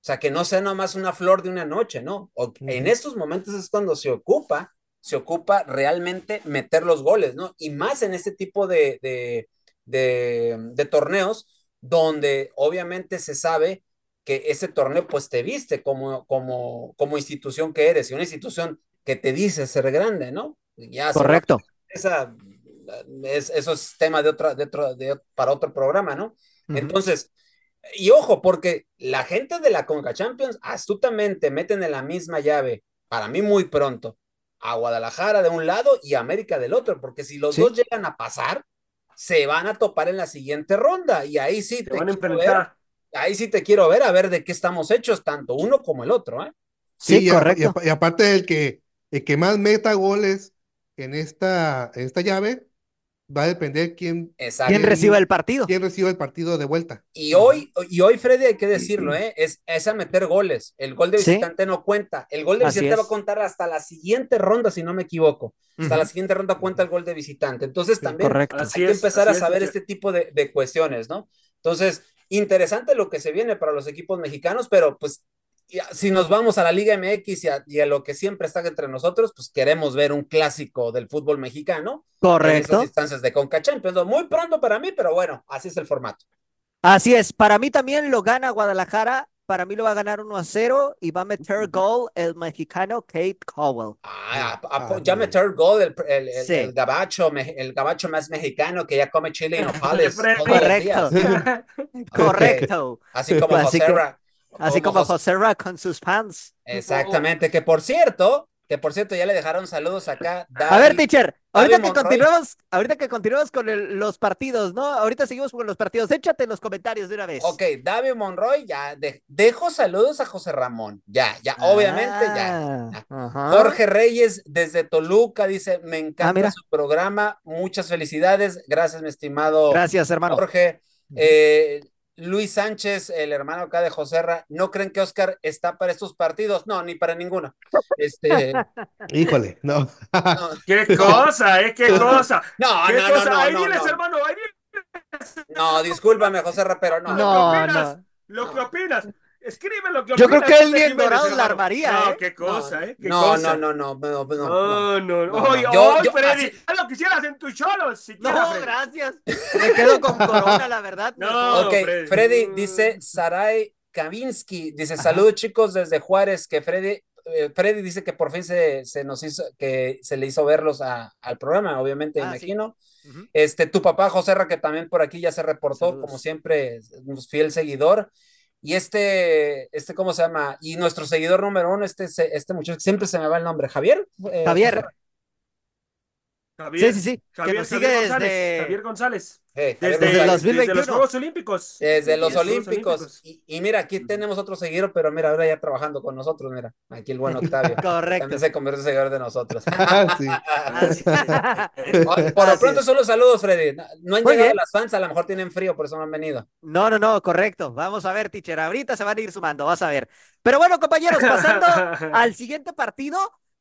Speaker 2: O sea, que no sea nomás una flor de una noche, ¿no? En estos momentos es cuando se ocupa, se ocupa realmente meter los goles, ¿no? Y más en este tipo de, de, de, de torneos donde obviamente se sabe que ese torneo pues te viste como, como, como institución que eres y una institución que te dice ser grande, ¿no?
Speaker 1: Ya Correcto.
Speaker 2: Esa, es, eso es tema de otra, de otro, de, para otro programa, ¿no? Entonces, y ojo, porque la gente de la Conca Champions astutamente meten en la misma llave, para mí muy pronto, a Guadalajara de un lado y América del otro, porque si los dos llegan a pasar, se van a topar en la siguiente ronda y ahí sí te
Speaker 4: van a enfrentar
Speaker 2: ahí sí te quiero ver a ver de qué estamos hechos, tanto uno como el otro, ¿eh?
Speaker 3: Sí, correcto. Y, aparte el que, el que más meta goles en esta, en esta llave va a depender quién,
Speaker 1: quién reciba el partido.
Speaker 3: Quién reciba el partido de vuelta.
Speaker 2: Y hoy, y hoy Freddy, hay que decirlo, ¿eh? es, es a meter goles. El gol de visitante no cuenta. El gol de visitante va a contar hasta la siguiente ronda, si no me equivoco. Hasta la siguiente ronda cuenta el gol de visitante. Entonces también hay que empezar a saber este tipo de, de cuestiones, ¿no? Entonces, interesante lo que se viene para los equipos mexicanos, pero pues si nos vamos a la Liga MX y a, lo que siempre está entre nosotros, pues queremos ver un clásico del fútbol mexicano.
Speaker 1: Correcto.
Speaker 2: En instancias de Conca Champions. Muy pronto para mí, pero bueno, así es el formato.
Speaker 1: Así es. Para mí también lo gana Guadalajara. Para mí lo va a ganar 1 a 0 y va a meter gol el mexicano Kate Cowell.
Speaker 2: Ah, ya meter gol el, el, el, gabacho, el gabacho más mexicano que ya come chile y nopales.
Speaker 1: Correcto. Correcto.
Speaker 2: Así como José
Speaker 1: Así como, José Ra con sus fans.
Speaker 2: Exactamente, que por cierto, que por cierto ya le dejaron saludos acá.
Speaker 1: a ver, teacher, ahorita que continuemos, ahorita que continuemos con los partidos, ¿no? Ahorita seguimos con los partidos. Échate los comentarios de una vez.
Speaker 2: Ok, David Monroy, ya dejo saludos a José Ramón. Ya, ya, obviamente, ya. Ah, Jorge Reyes desde Toluca dice: Me encanta ah, su programa. Muchas felicidades. Gracias, mi estimado.
Speaker 1: Gracias, hermano.
Speaker 2: Jorge. Eh, Luis Sánchez, el hermano acá de Joserra, ¿no creen que Oscar está para estos partidos? No, ni para ninguno. Este...
Speaker 3: Híjole, no.
Speaker 4: ¿Qué cosa, eh? ¿Qué cosa?
Speaker 2: No,
Speaker 4: ¿Qué
Speaker 2: no,
Speaker 4: cosa?
Speaker 2: no,
Speaker 4: ahí
Speaker 2: no,
Speaker 4: vienes, hermano, ahí vienes.
Speaker 2: No, discúlpame, Joserra, pero no.
Speaker 4: No, no. Lo que opinas. Escribe lo que
Speaker 1: Yo creo que él ni en dorado la armaría,
Speaker 4: no,
Speaker 1: ¿eh?
Speaker 4: qué cosa, ¿eh? ¿Qué
Speaker 2: no,
Speaker 4: cosa?
Speaker 2: no, no, no, no, no,
Speaker 4: no, no, no. Oye, oye, Freddy, haz lo que hicieras en tus cholos, si
Speaker 1: No, gracias. Me quedo con corona, la verdad.
Speaker 2: No, ok, Freddy, dice Sarai Kavinsky, dice, saludos chicos desde Juárez, que Freddy, eh, Freddy dice que por fin se, se, nos hizo, que se le hizo verlos a, al programa, obviamente, ah, imagino. Este, tu papá José Ra, que también por aquí ya se reportó, como siempre, un fiel seguidor. Y este, este, ¿cómo se llama? Y nuestro seguidor número uno, este, este muchacho, siempre se me va el nombre, Javier.
Speaker 1: Eh, Javier.
Speaker 4: Javier.
Speaker 1: Sí, sí, sí.
Speaker 4: Javier,
Speaker 1: que nos sigue
Speaker 4: González,
Speaker 1: desde...
Speaker 4: Javier González.
Speaker 1: desde, los 2021.
Speaker 4: Desde los Juegos Olímpicos.
Speaker 2: Desde los Olímpicos. Y, mira, aquí tenemos otro seguidor, pero mira, ahora ya trabajando con nosotros, mira. Aquí el buen Octavio.
Speaker 1: Correcto.
Speaker 2: También se convierte en seguidor de nosotros.
Speaker 1: Ah,
Speaker 2: por lo pronto, solo saludos, Freddy. No han llegado las fans, a lo mejor tienen frío, por eso no han venido.
Speaker 1: No, no, no, correcto. Vamos a ver, teacher. Ahorita se van a ir sumando, vas a ver. Pero bueno, compañeros, pasando al siguiente partido.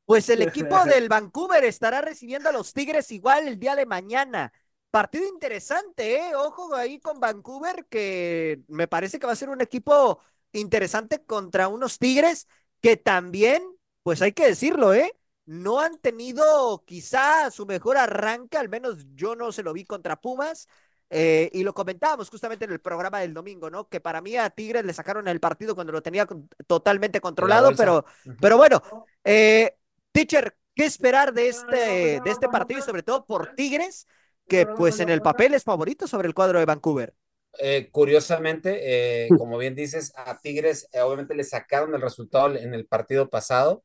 Speaker 1: Pues el equipo del Vancouver estará recibiendo a los Tigres igual el día de mañana. Partido interesante, ¿eh? Ojo ahí con Vancouver, que me parece que va a ser un equipo interesante contra unos Tigres que también, pues hay que decirlo, ¿eh? No han tenido quizá su mejor arranque, al menos yo no se lo vi contra Pumas. Eh, y lo comentábamos justamente en el programa del domingo, ¿no? Que para mí a Tigres le sacaron el partido cuando lo tenía totalmente controlado, pero, pero bueno, eh, Teacher, ¿qué esperar de este, de este partido y sobre todo por Tigres, que pues en el papel es favorito sobre el cuadro de Vancouver?
Speaker 2: Eh, curiosamente, eh, como bien dices, a Tigres eh, obviamente le sacaron el resultado en el partido pasado.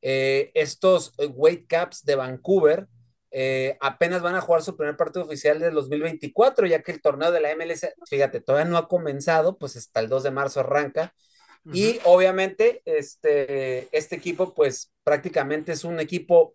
Speaker 2: estos Weight Caps de Vancouver apenas van a jugar su primer partido oficial del 2024, ya que el torneo de la MLS, fíjate, todavía no ha comenzado, pues hasta el 2 de marzo arranca. Y obviamente este, este equipo pues prácticamente es un equipo,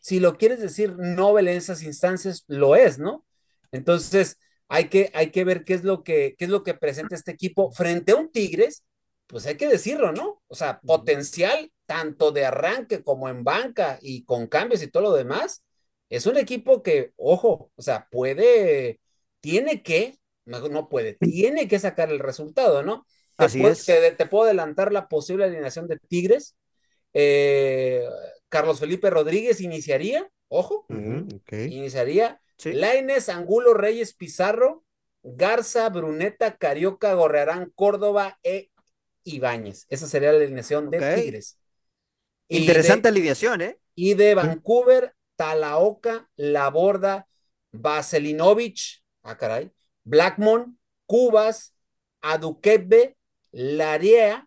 Speaker 2: si lo quieres decir Nobel en esas instancias, lo es, ¿no? Entonces hay que, hay que ver qué es, lo que, qué es lo que presenta este equipo frente a un Tigres, pues hay que decirlo, ¿no? O sea, potencial tanto de arranque como en banca y con cambios y todo lo demás, es un equipo que, ojo, o sea, puede, tiene que, no puede, tiene que sacar el resultado, ¿no?
Speaker 1: Así
Speaker 2: te,
Speaker 1: es.
Speaker 2: Te, puedo adelantar la posible alineación de Tigres. Eh, Carlos Felipe Rodríguez iniciaría, ojo, iniciaría. Laines, Angulo, Reyes, Pizarro, Garza, Bruneta, Carioca, Gorrearán, Córdoba e Ibáñez. Esa sería la alineación de Tigres.
Speaker 1: Interesante alineación, ¿eh?
Speaker 2: Y de Vancouver, Talaoca, Laborda, Vaselinovich, ah, caray, Blackmon, Cubas, Adukebe, Larea,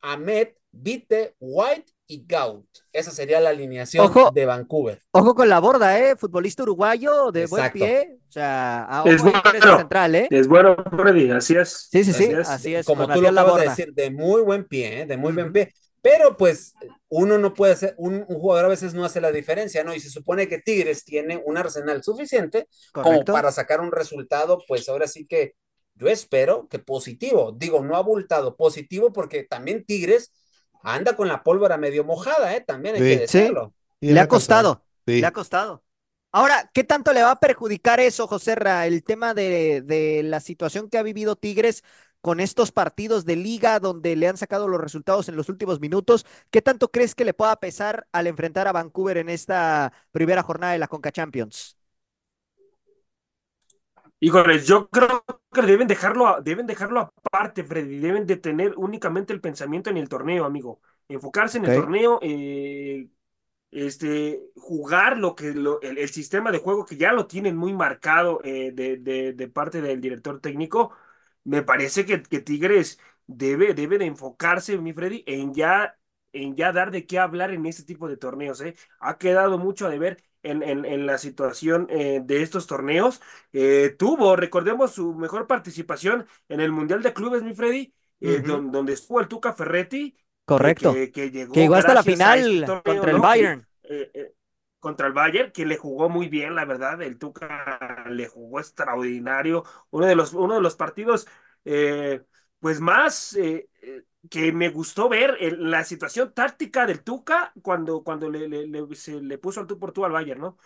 Speaker 2: Ahmed, Vite, White y Gaut. Esa sería la alineación de Vancouver.
Speaker 1: Ojo con la borda, ¿eh? Futbolista uruguayo de buen pie. O sea,
Speaker 4: es bueno, central, ¿eh? Es bueno, Freddy, así es.
Speaker 1: Sí, sí, sí, así es.
Speaker 2: Como tú lo acabas de decir, de muy buen pie, ¿eh? De muy buen pie. Pero pues uno no puede hacer, un, jugador a veces no hace la diferencia, ¿no? Y se supone que Tigres tiene un arsenal suficiente como para sacar un resultado, pues ahora sí que yo espero que positivo, digo, no abultado, positivo porque también Tigres anda con la pólvora medio mojada, ¿eh? También hay que decirlo.
Speaker 1: Le ha costado, le ha costado. Ahora, ¿qué tanto le va a perjudicar eso, José Ra, el tema de, de la situación que ha vivido Tigres con estos partidos de liga donde le han sacado los resultados en los últimos minutos? ¿Qué tanto crees que le pueda pesar al enfrentar a Vancouver en esta primera jornada de la Conca Champions?
Speaker 4: Híjoles, yo creo que deben dejarlo, deben dejarlo aparte, Freddy. Deben de tener únicamente el pensamiento en el torneo, amigo. Enfocarse en el torneo, eh, este, jugar lo que el, sistema de juego que ya lo tienen muy marcado eh, de, de, parte del director técnico. Me parece que, que Tigres debe, debe de enfocarse, mi Freddy, en ya, en ya dar de qué hablar en este tipo de torneos. ¿eh? Ha quedado mucho a deber en, en, en la situación eh, de estos torneos. Eh, tuvo, recordemos, su mejor participación en el Mundial de Clubes, mi Freddy, eh, don, donde estuvo el Tuca Ferretti.
Speaker 1: Correcto.
Speaker 4: Que, que llegó,
Speaker 1: que llegó hasta la final
Speaker 4: este torneo,
Speaker 1: contra el
Speaker 4: ¿no?
Speaker 1: Bayern.
Speaker 4: Eh, eh, contra el Bayern, que le jugó muy bien, la verdad, el Tuca le jugó extraordinario, uno de los, uno de los partidos, eh, pues más eh, eh, que me gustó ver en la situación táctica del Tuca cuando, cuando le, le, le- se le puso al tú por tú al Bayern, ¿no?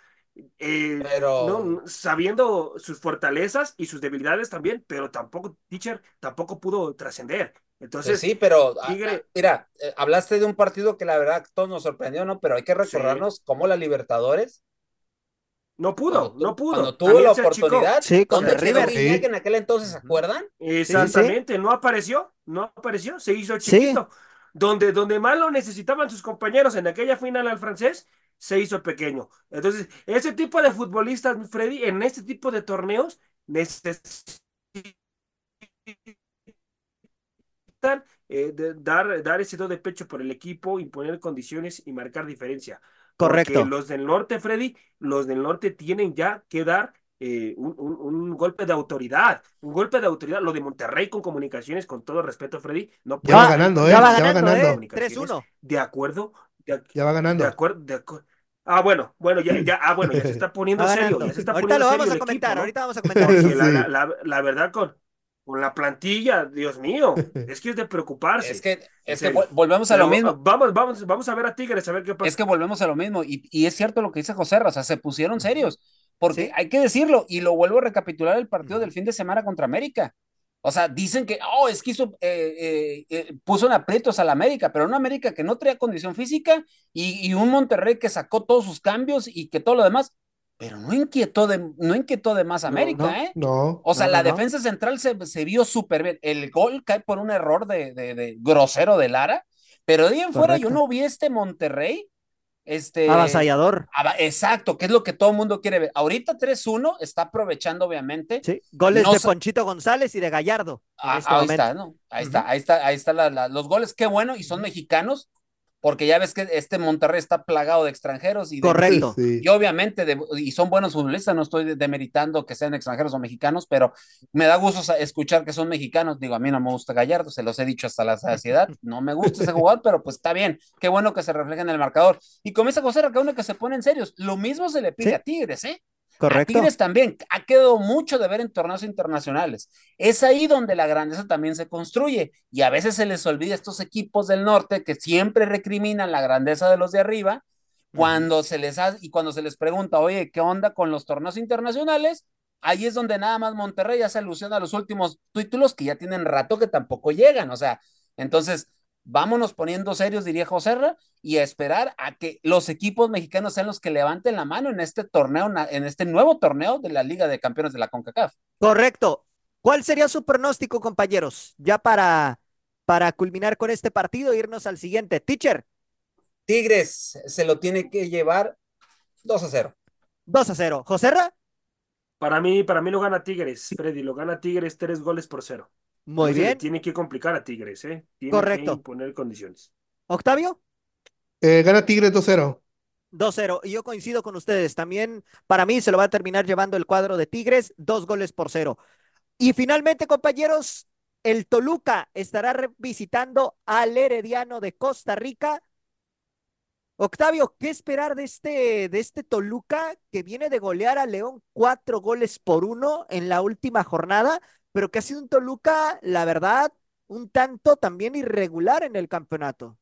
Speaker 4: Eh,
Speaker 2: Pero-
Speaker 4: no, sabiendo sus fortalezas y sus debilidades también, pero tampoco, teacher, tampoco pudo trascender. Entonces,
Speaker 2: Pues sí, pero ah,
Speaker 4: Tigre-
Speaker 2: ah, mira, eh, hablaste de un partido que la verdad todos nos sorprendió, ¿no? Pero hay que recordarnos cómo la Libertadores,
Speaker 4: no pudo, no pudo.
Speaker 2: cuando tuvo la
Speaker 4: achicó.
Speaker 2: oportunidad,
Speaker 1: Sí, contra
Speaker 2: ¿dónde quedó
Speaker 1: River.
Speaker 3: Sí.
Speaker 2: en aquel entonces, ¿se acuerdan?
Speaker 4: Exactamente, no apareció, no apareció, se hizo
Speaker 1: Sí.
Speaker 4: chiquito. Donde, donde más lo necesitaban sus compañeros en aquella final al francés, se hizo pequeño. Entonces, ese tipo de futbolistas, Freddy, en este tipo de torneos, necesitan eh, de- dar, dar ese do de pecho por el equipo, imponer condiciones y marcar diferencia.
Speaker 1: Correcto.
Speaker 4: Porque los del norte, Freddy, los del norte tienen ya que dar eh, un, un- un golpe de autoridad, un golpe de autoridad. Lo de Monterrey con comunicaciones, con todo respeto, Freddy, no
Speaker 3: Ya va ganando, ¿eh?
Speaker 1: Ya va
Speaker 3: Ya va
Speaker 1: ganando,
Speaker 3: ganando.
Speaker 1: ¿eh? 3-1.
Speaker 4: De acuerdo, de,
Speaker 3: Ya va
Speaker 4: de
Speaker 3: ganando.
Speaker 4: acuerdo, de acuerdo. Ah, bueno, bueno, ya, ya, ah, bueno, ya se está poniendo
Speaker 1: Va
Speaker 4: serio, ya se está
Speaker 1: Ahorita
Speaker 4: poniendo
Speaker 1: lo
Speaker 4: serio
Speaker 1: vamos a comentar,
Speaker 4: equipo, ¿no?
Speaker 1: ahorita vamos a comentar.
Speaker 4: Porque la,
Speaker 3: Sí.
Speaker 4: la, la, la verdad, con, con la plantilla, Dios mío, es que es de preocuparse.
Speaker 2: Es que, es que volvemos a lo mismo.
Speaker 4: Vamos, vamos, vamos a ver a Tigres, a ver qué pasa.
Speaker 2: Es que volvemos a lo mismo. Y, y es cierto lo que dice José, o sea, se pusieron serios. Porque
Speaker 1: Sí.
Speaker 2: hay que decirlo, y lo vuelvo a recapitular el partido del fin de semana contra América. O sea, dicen que, oh, es que hizo, eh, eh, eh, puso en aprietos a la América, pero una América que no traía condición física y, y un Monterrey que sacó todos sus cambios y que todo lo demás, pero no inquietó de, no inquietó de más
Speaker 4: No,
Speaker 2: América,
Speaker 1: no.
Speaker 2: ¿eh?
Speaker 3: No.
Speaker 2: O sea,
Speaker 1: No,
Speaker 2: la defensa central se, se vio súper bien. El gol cae por un error de, de- de grosero de Lara, pero de ahí en fuera yo no vi este Monterrey. Este,
Speaker 1: Avasallador.
Speaker 2: exacto, que es lo que todo el mundo quiere ver. Ahorita 3-1 está aprovechando, obviamente.
Speaker 1: Sí. Goles
Speaker 2: No
Speaker 1: de Ponchito González y de Gallardo.
Speaker 2: Ah,
Speaker 1: este
Speaker 2: ahí está, ¿no? Ahí está, ahí está, ahí está la- la- los goles, qué bueno, y son mexicanos, porque ya ves que este Monterrey está plagado de extranjeros y de,
Speaker 1: Correcto.
Speaker 3: Sí.
Speaker 2: y obviamente, de- y son buenos futbolistas, no estoy demeritando que sean extranjeros o mexicanos, pero me da gusto escuchar que son mexicanos. Digo, a mí no me gusta Gallardo, se los he dicho hasta la saciedad, no me gusta ese jugador, pero pues está bien, qué bueno que se refleje en el marcador. Y comienza a José cada uno que se pone en serios. Lo mismo se le pide
Speaker 1: Sí.
Speaker 2: a Tigres, ¿eh? A
Speaker 1: Correcto.
Speaker 2: Tigres también ha quedado mucho de ver en torneos internacionales. Es ahí donde la grandeza también se construye y a veces se les olvida a estos equipos del norte que siempre recriminan la grandeza de los de arriba cuando se les hace y cuando se les pregunta, oye, ¿qué onda con los torneos internacionales? Ahí es donde nada más Monterrey hace alusión a los últimos títulos que ya tienen rato que tampoco llegan. O sea, entonces vámonos poniendo serios, diría José Ra, y a esperar a que los equipos mexicanos sean los que levanten la mano en este torneo, en este nuevo torneo de la Liga de Campeones de la CONCACAF.
Speaker 1: Correcto. ¿Cuál sería su pronóstico, compañeros? Ya para, para culminar con este partido e irnos al siguiente. Teacher,
Speaker 2: Tigres se lo tiene que llevar 2 a 0.
Speaker 1: 2 a 0. Joserra,
Speaker 4: Para mí, para mí lo gana Tigres, Freddy, lo gana Tigres tres goles por cero.
Speaker 1: Muy bien.
Speaker 4: Tiene que complicar a Tigres, ¿eh? Tiene
Speaker 1: Correcto.
Speaker 4: que imponer condiciones.
Speaker 1: Octavio,
Speaker 3: Eh, gana Tigres 2-0.
Speaker 1: 2-0. Y yo coincido con ustedes. También para mí se lo va a terminar llevando el cuadro de Tigres, dos goles por cero. Y finalmente, compañeros, el Toluca estará visitando al Herediano de Costa Rica. Octavio, ¿qué esperar de este, de este Toluca que viene de golear a León cuatro goles por uno en la última jornada, pero que ha sido un Toluca, la verdad, un tanto también irregular en el campeonato?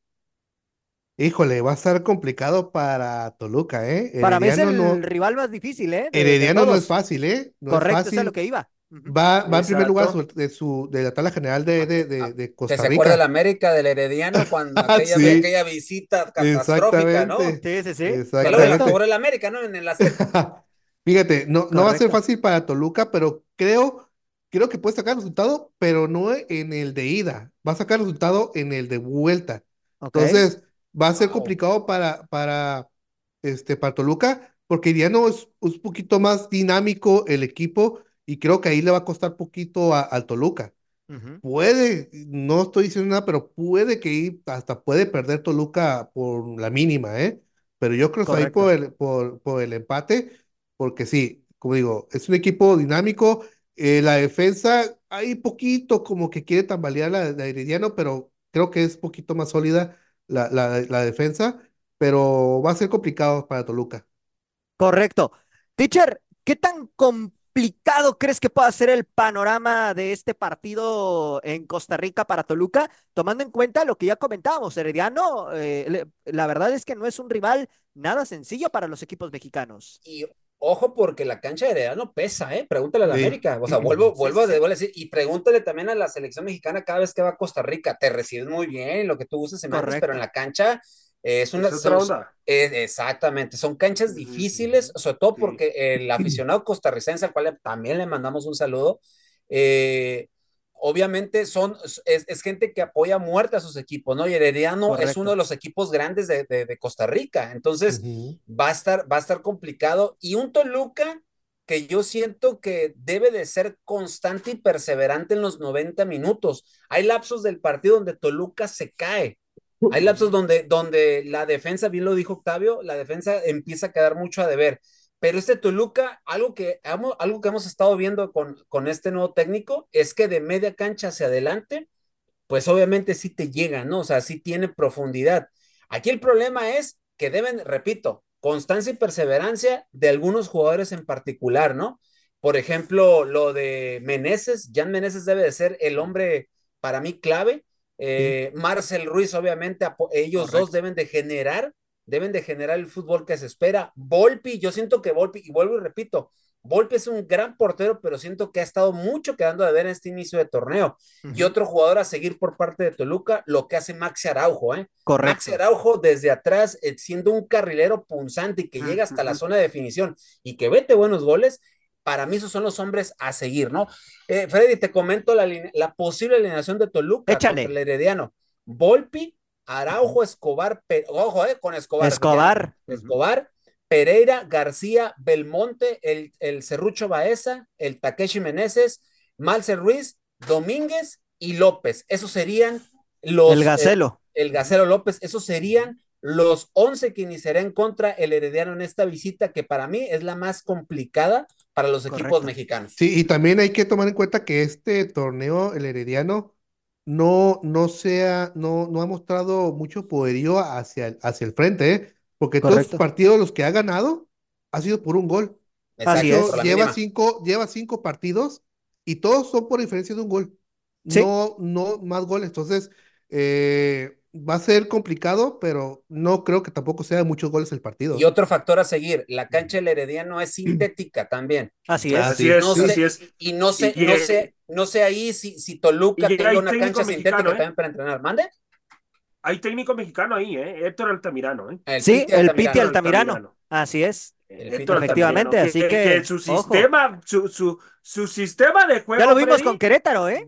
Speaker 3: Híjole, va a estar complicado para Toluca, ¿eh?
Speaker 1: Para mí es el
Speaker 3: no,
Speaker 1: rival más difícil, ¿eh? de- de
Speaker 3: Herediano no es fácil, ¿eh? No es
Speaker 1: Correcto, eso es lo que iba.
Speaker 3: Va, va en primer lugar su- de, su, de la tabla general de, de, de, de
Speaker 2: Que
Speaker 3: Costa
Speaker 2: se acuerda
Speaker 3: Rica.
Speaker 2: el América del Herediano cuando
Speaker 3: Ah,
Speaker 2: aquella,
Speaker 3: sí.
Speaker 2: aquella visita catastrófica, ¿no?
Speaker 1: Sí, sí, sí.
Speaker 2: Que luego la
Speaker 3: Exactamente.
Speaker 2: el América, ¿no? En el.
Speaker 3: Fíjate, no, no va a ser fácil para Toluca, pero creo, creo que puede sacar resultado, pero no en el de ida. Va a sacar resultado en el de vuelta. Entonces, va a ser
Speaker 2: Wow.
Speaker 3: complicado para, para, este, para Toluca, porque ya no es un poquito más dinámico el equipo, y creo que ahí le va a costar poquito al Toluca. puede, no estoy diciendo nada, pero puede que hasta puede perder Toluca por la mínima, ¿eh? Pero yo creo que ahí por el, por, por el empate, porque sí, como digo, es un equipo dinámico. Eh, la defensa, hay poquito como que quiere tambalear la, la Herediano, pero creo que es poquito más sólida la, la, la defensa, pero va a ser complicado para Toluca.
Speaker 1: Correcto. Teacher, ¿qué tan complicado crees que pueda ser el panorama de este partido en Costa Rica para Toluca, tomando en cuenta lo que ya comentábamos, Herediano, eh, la verdad es que no es un rival nada sencillo para los equipos mexicanos.
Speaker 2: Y ojo porque la cancha de Herediano pesa, ¿eh? Pregúntale a la América, o sea, vuelvo, vuelvo, a decir, y pregúntale también a la selección mexicana cada vez que va a Costa Rica, te reciben muy bien, lo que tú uses en pero en la cancha es una, exactamente, son canchas difíciles, sobre todo porque el aficionado costarricense, al cual también le mandamos un saludo, eh, obviamente son, es, gente que apoya muerte a sus equipos, ¿no? Y Herediano es uno de los equipos grandes de, de, Costa Rica, entonces va, a estar, va a estar complicado. Y un Toluca que yo siento que debe de ser constante y perseverante en los 90 minutos. Hay lapsos del partido donde Toluca se cae hay lapsos donde, donde la defensa, bien lo dijo Octavio, la defensa empieza a quedar mucho a deber. Pero este Toluca, algo que, algo que hemos estado viendo con, con este nuevo técnico es que de media cancha hacia adelante, pues obviamente sí te llega, ¿no? O sea, sí tiene profundidad. Aquí el problema es que deben, repito, constancia y perseverancia de algunos jugadores en particular, ¿no? Por ejemplo, lo de Meneses, Jan Meneses debe de ser el hombre para mí clave, eh, Marcel Ruiz, obviamente, ellos dos deben de generar, deben de generar el fútbol que se espera. Volpi, yo siento que Volpi, y vuelvo y repito, Volpi es un gran portero, pero siento que ha estado mucho quedando de ver en este inicio de torneo. Y otro jugador a seguir por parte de Toluca, lo que hace Maxi Araujo, ¿eh?
Speaker 1: Correcto.
Speaker 2: Maxi Araujo desde atrás, eh, siendo un carrilero punzante y que llega hasta la zona de definición y que vete buenos goles, para mí esos son los hombres a seguir, ¿no? Eh, Freddy, te comento la, la, posible alineación de Toluca
Speaker 1: Échale.
Speaker 2: contra el Herediano. Volpi, Araujo, Escobar, ojo, eh, con Escobar.
Speaker 1: Escobar.
Speaker 2: Escobar, Pereira, García, Belmonte, el, el Cerrucho Baeza, el Takeshi Meneses, Malcer Ruiz, Domínguez y López. Esos serían los...
Speaker 1: El Gacelo.
Speaker 2: el Gacelo López, esos serían los 11 que iniciarán contra el Herediano en esta visita, que para mí es la más complicada para los equipos mexicanos.
Speaker 3: Sí, y también hay que tomar en cuenta que este torneo, el Herediano, no, no, sea, no, no ha mostrado mucho poderío hacia el, hacia el frente, ¿eh? porque todos los partidos los que ha ganado ha sido por un gol. Lleva, cinco, lleva cinco partidos y todos son por diferencia de un gol. No, no más goles. Entonces, eh, va a ser complicado, pero no creo que tampoco sea de muchos goles el partido.
Speaker 2: Y otro factor a seguir, la cancha del Herediano es sintética también.
Speaker 1: Así es.
Speaker 4: Así es,
Speaker 2: Y no sé, no sé, no sé ahí si, si Toluca tiene una cancha sintética ¿eh? también para entrenar. ¿Mande?
Speaker 4: Hay técnico mexicano ahí, ¿eh? Héctor Altamirano, ¿eh?
Speaker 1: sí, el Piti Altamirano. Así es. Efectivamente, así que,
Speaker 4: su sistema, su, su, su, sistema de juego.
Speaker 1: Ya lo vimos con Querétaro, ¿eh?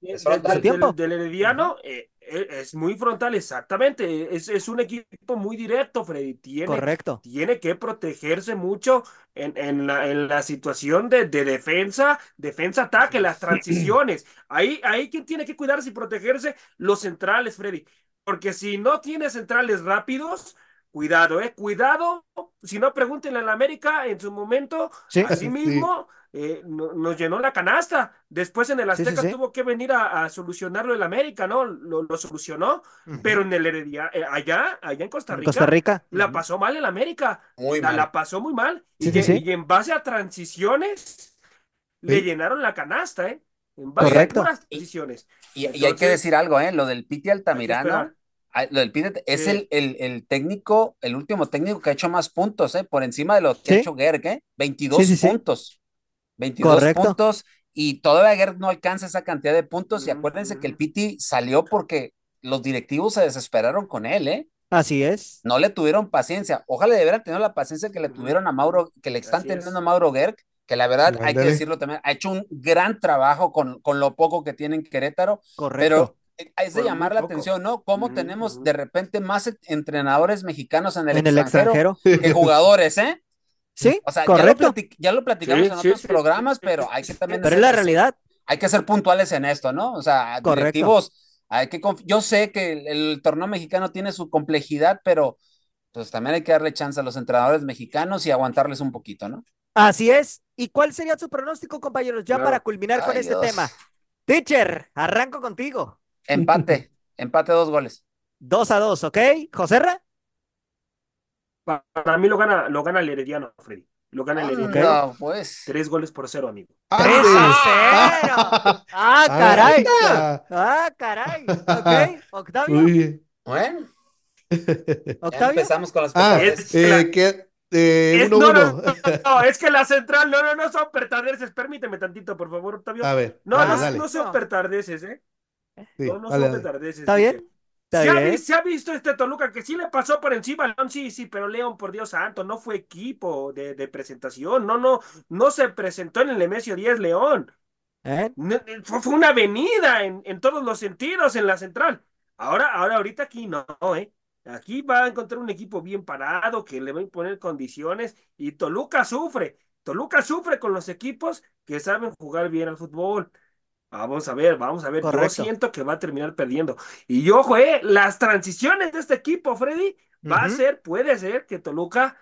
Speaker 4: Del, del, del, Herediano, eh, es muy frontal, exactamente. Es, es, un equipo muy directo, Freddy. Tiene,
Speaker 1: Correcto.
Speaker 4: Tiene que protegerse mucho en, en, la, en la, situación de, de defensa, defensa-ataque, las transiciones. Ahí, ahí quien tiene que cuidarse y protegerse, los centrales, Freddy. Porque si no tiene centrales rápidos, cuidado, eh, cuidado. Si no, pregúntenle a la América en su momento, sí, así mismo. Eh, nos llenó la canasta. Después en el Azteca tuvo que venir a, solucionarlo el América, ¿no? Lo, solucionó, pero en el Heredia, eh, allá, allá en Costa Rica,
Speaker 1: Costa Rica.
Speaker 4: la pasó mal el América.
Speaker 2: Muy
Speaker 4: la,
Speaker 2: mal.
Speaker 4: la pasó muy mal. Y, y, en base a transiciones, le llenaron la canasta, ¿eh? En base
Speaker 1: Correcto.
Speaker 4: a transiciones.
Speaker 2: Y, y, hay que decir algo, ¿eh? Lo del Piti Altamirano. Lo del es el, el, el, técnico, el último técnico que ha hecho más puntos, ¿eh? Por encima de lo que ha hecho Gerg, ¿eh? 22 puntos. 22 puntos y todavía Gerd no alcanza esa cantidad de puntos y acuérdense que el Piti salió porque los directivos se desesperaron con él, ¿eh?
Speaker 1: Así es.
Speaker 2: No le tuvieron paciencia. Ojalá le hubieran tenido la paciencia que le tuvieron a Mauro, que le están teniendo a Mauro Gerg, que la verdad hay que decirlo también, ha hecho un gran trabajo con, con lo poco que tiene en Querétaro.
Speaker 1: Correcto.
Speaker 2: Pero es de llamar la atención, ¿no? Cómo tenemos de repente más entrenadores mexicanos en el,
Speaker 1: en
Speaker 2: extranjero,
Speaker 1: el extranjero
Speaker 2: que jugadores, ¿eh?
Speaker 1: Sí,
Speaker 2: o sea,
Speaker 1: correcto.
Speaker 2: Ya, lo ya lo platicamos en otros programas, pero hay que también.
Speaker 1: Pero es la realidad.
Speaker 2: hay que ser puntuales en esto, ¿no? O sea, directivos, hay que yo sé que el, el, torneo mexicano tiene su complejidad, pero pues también hay que darle chance a los entrenadores mexicanos y aguantarles un poquito, ¿no?
Speaker 1: Así es. ¿Y cuál sería su pronóstico, compañeros? Ya para culminar con este tema. Teacher, arranco contigo.
Speaker 2: Empate, empate dos goles.
Speaker 1: Dos a dos, ¿ok? ¿Joserra?
Speaker 4: Para mí lo gana, lo gana el Herediano, Freddy. Lo gana el
Speaker 2: Herediano. pues.
Speaker 4: Tres goles por cero, amigo.
Speaker 1: ¡Tres a cero! ¡Ah, caray! ¡Ah, caray! ¿Ok? ¿Octavio?
Speaker 2: Muy bien. Bueno. ¿Octavio? empezamos con las
Speaker 3: ah, eh, ¿qué? Eh,
Speaker 4: es, no, no, no, es que la central, no, no, no son pertardeces. Permíteme tantito, por favor, Octavio.
Speaker 3: A ver.
Speaker 4: No, no, no, son pertardeces, ¿eh? No, no son pertardeces.
Speaker 1: ¿Está bien?
Speaker 4: ¿Se ha, visto este Toluca que sí le pasó por encima León? Sí, sí, pero León, por Dios santo, no fue equipo de, de presentación. No, no, no se presentó en el Nemesio 10 León. ¿Eh? Fue, una avenida en, en todos los sentidos en la central. Ahora, ahora, ahorita aquí no, ¿eh? Aquí va a encontrar un equipo bien parado que le va a imponer condiciones y Toluca sufre. Toluca sufre con los equipos que saben jugar bien al fútbol. Vamos a ver, vamos a ver. Yo siento que va a terminar perdiendo. Y ojo, eh, las transiciones de este equipo, Freddy, va a ser, puede ser que Toluca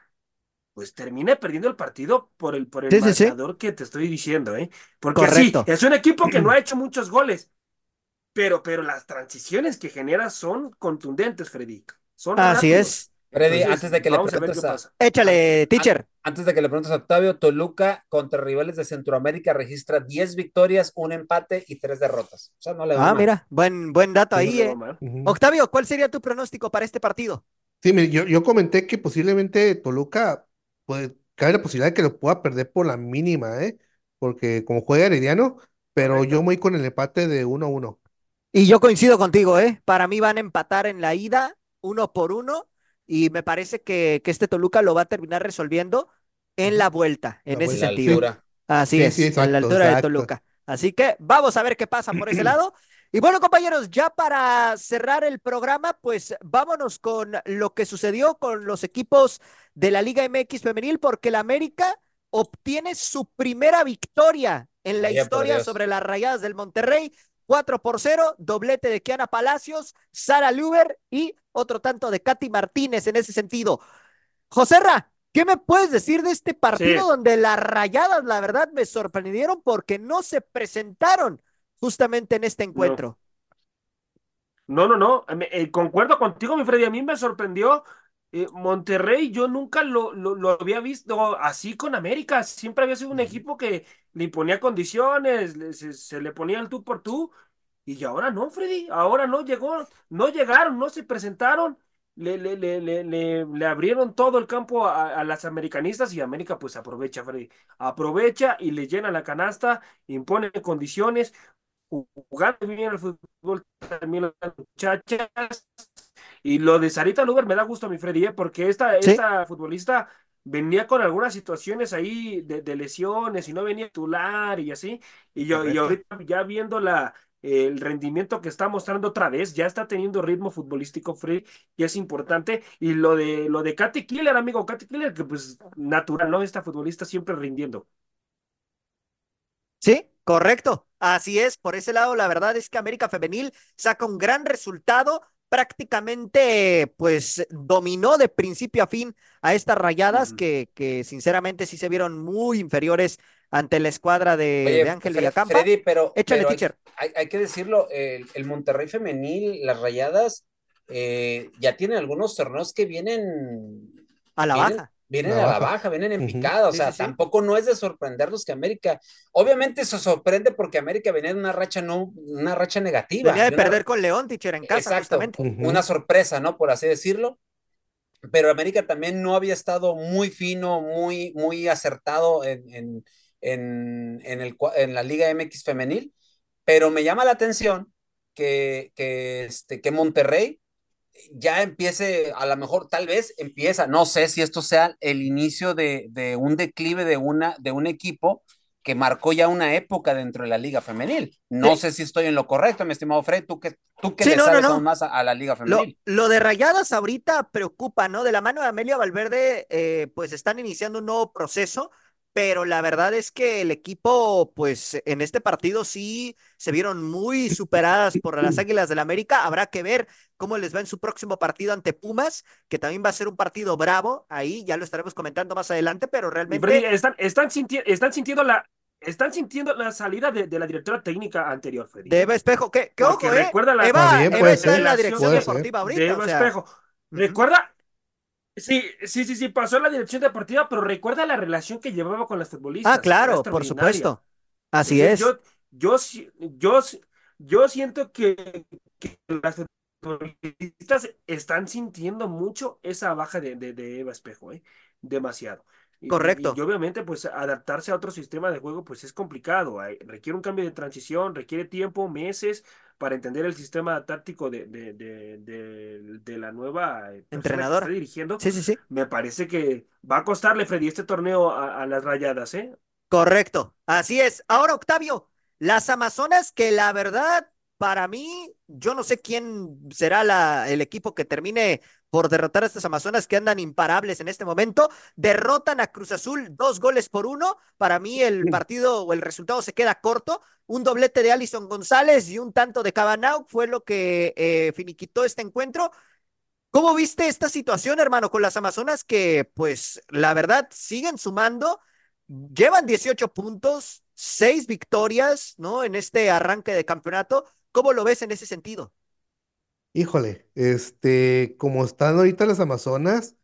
Speaker 4: pues termine perdiendo el partido por el, por el marcador que te estoy diciendo, ¿eh? Porque sí, es un equipo que no ha hecho muchos goles, pero, pero las transiciones que genera son contundentes, Freddy.
Speaker 1: Así es.
Speaker 2: Freddy, antes de que le preguntes a,
Speaker 1: Échale, teacher.
Speaker 2: Antes de que le preguntes a Octavio, Toluca contra rivales de Centroamérica registra 10 victorias, un empate y 3 derrotas. O sea, no le
Speaker 1: ah, mira, buen, buen dato ahí. Eh. Octavio, ¿cuál sería tu pronóstico para este partido?
Speaker 3: Sí, yo, yo comenté que posiblemente Toluca, puede, cabe la posibilidad de que lo pueda perder por la mínima, ¿eh? Porque como juega Herediano, pero yo voy con el empate de 1-1.
Speaker 1: Y yo coincido contigo, ¿eh? Para mí van a empatar en la ida uno por uno y me parece que, que este Toluca lo va a terminar resolviendo en la vuelta, en ese sentido. Así es, a la altura de Toluca. Así que vamos a ver qué pasa por ese lado. Y bueno, compañeros, ya para cerrar el programa, pues vámonos con lo que sucedió con los equipos de la Liga MX femenil, porque la América obtiene su primera victoria en la historia sobre las Rayadas del Monterrey. 4 por 0, doblete de Kiana Palacios, Sara Luber y otro tanto de Katy Martínez en ese sentido. Joserra, ¿qué me puedes decir de este partido donde las rayadas, la verdad, me sorprendieron porque no se presentaron justamente en este encuentro?
Speaker 4: No, no, no, eh, concuerdo contigo, mi Freddy, a mí me sorprendió. Eh, Monterrey, yo nunca lo, lo, había visto así con América. Siempre había sido un equipo que le imponía condiciones, se, le ponía el tú por tú. Y ahora no, Freddy, ahora no llegó, no llegaron, no se presentaron, le, le, le, le, le abrieron todo el campo a, las americanistas y América pues aprovecha, Freddy, aprovecha y le llena la canasta, impone condiciones, jugando bien el fútbol también las muchachas. Y lo de Sarita Luber me da gusto, mi Freddy, ¿eh? porque esta, esta futbolista venía con algunas situaciones ahí de, lesiones y no venía titular y así. Y yo y ahorita ya viendo la, el rendimiento que está mostrando otra vez, ya está teniendo ritmo futbolístico free y es importante. Y lo de lo de Katy Killer, amigo, Katy Killer, que pues natural, ¿no? Esta futbolista siempre rindiendo.
Speaker 1: Sí, correcto. Así es, por ese lado, la verdad es que América Femenil saca un gran resultado prácticamente pues dominó de principio a fin a estas rayadas que, que sinceramente sí se vieron muy inferiores ante la escuadra de, Ángel Villacampa.
Speaker 2: Freddy, pero, Échale, teacher. Hay, que decirlo, el, Monterrey femenil, las rayadas, eh, ya tienen algunos torneos que vienen
Speaker 1: a la baja
Speaker 2: vienen a la baja, vienen en picada, o sea, tampoco no es de sorprenderlos que América, obviamente se sorprende porque América venía de una racha no, una racha negativa.
Speaker 1: Venía de perder con León, teacher, en casa,
Speaker 2: Exacto, una sorpresa, ¿no? Por así decirlo. Pero América también no había estado muy fino, muy, muy acertado en, en, en, en, el, en la Liga MX femenil, pero me llama la atención que, que, este, que Monterrey ya empiece, a lo mejor tal vez empieza, no sé si esto sea el inicio de, un declive de, una, de un equipo que marcó ya una época dentro de la liga femenil. No sé si estoy en lo correcto, mi estimado Fred, tú que, tú que le sabes más a, la liga femenil.
Speaker 1: Lo, de Rayadas ahorita preocupa, ¿no? De la mano de Amelia Valverde, eh, pues están iniciando un nuevo proceso pero la verdad es que el equipo, pues en este partido sí se vieron muy superadas por las Águilas del América. Habrá que ver cómo les va en su próximo partido ante Pumas, que también va a ser un partido bravo. Ahí ya lo estaremos comentando más adelante, pero realmente.
Speaker 4: están, están, están sintiendo la, están sintiendo la salida de, de, la directora técnica anterior, Freddy.
Speaker 1: De Eva Espejo, ¿qué, qué ojo, eh?
Speaker 4: recuerda la
Speaker 1: Eva, Eva está en la dirección deportiva ahorita.
Speaker 4: De Eva
Speaker 1: o sea...
Speaker 4: Espejo. Recuerda, sí, sí, sí, sí, pasó la dirección deportiva, pero recuerda la relación que llevaba con las futbolistas.
Speaker 1: Ah, claro, por supuesto. Así es.
Speaker 4: Yo, yo, yo, yo siento que, que las futbolistas están sintiendo mucho esa baja de, de, de Eva Espejo, ¿eh? demasiado.
Speaker 1: Correcto.
Speaker 4: Y, obviamente, pues adaptarse a otro sistema de juego, pues es complicado. requiere un cambio de transición, requiere tiempo, meses para entender el sistema táctico de, de, de, de la nueva
Speaker 1: entrenadora
Speaker 4: que está dirigiendo.
Speaker 1: Sí, sí, sí.
Speaker 4: Me parece que va a costarle, Freddy, este torneo a, a las rayadas, ¿eh?
Speaker 1: Correcto. Así es. Ahora, Octavio, las Amazonas que la verdad para mí, yo no sé quién será la, el equipo que termine por derrotar a estas Amazonas que andan imparables en este momento. Derrotan a Cruz Azul dos goles por uno. Para mí el partido o el resultado se queda corto. Un doblete de Alison González y un tanto de Cabanau fue lo que eh, finiquitó este encuentro. ¿Cómo viste esta situación, hermano, con las Amazonas que, pues, la verdad, siguen sumando? Llevan 18 puntos, seis victorias, ¿no? En este arranque de campeonato ¿Cómo lo ves en ese sentido?
Speaker 3: Híjole, este, como están ahorita las Amazonas,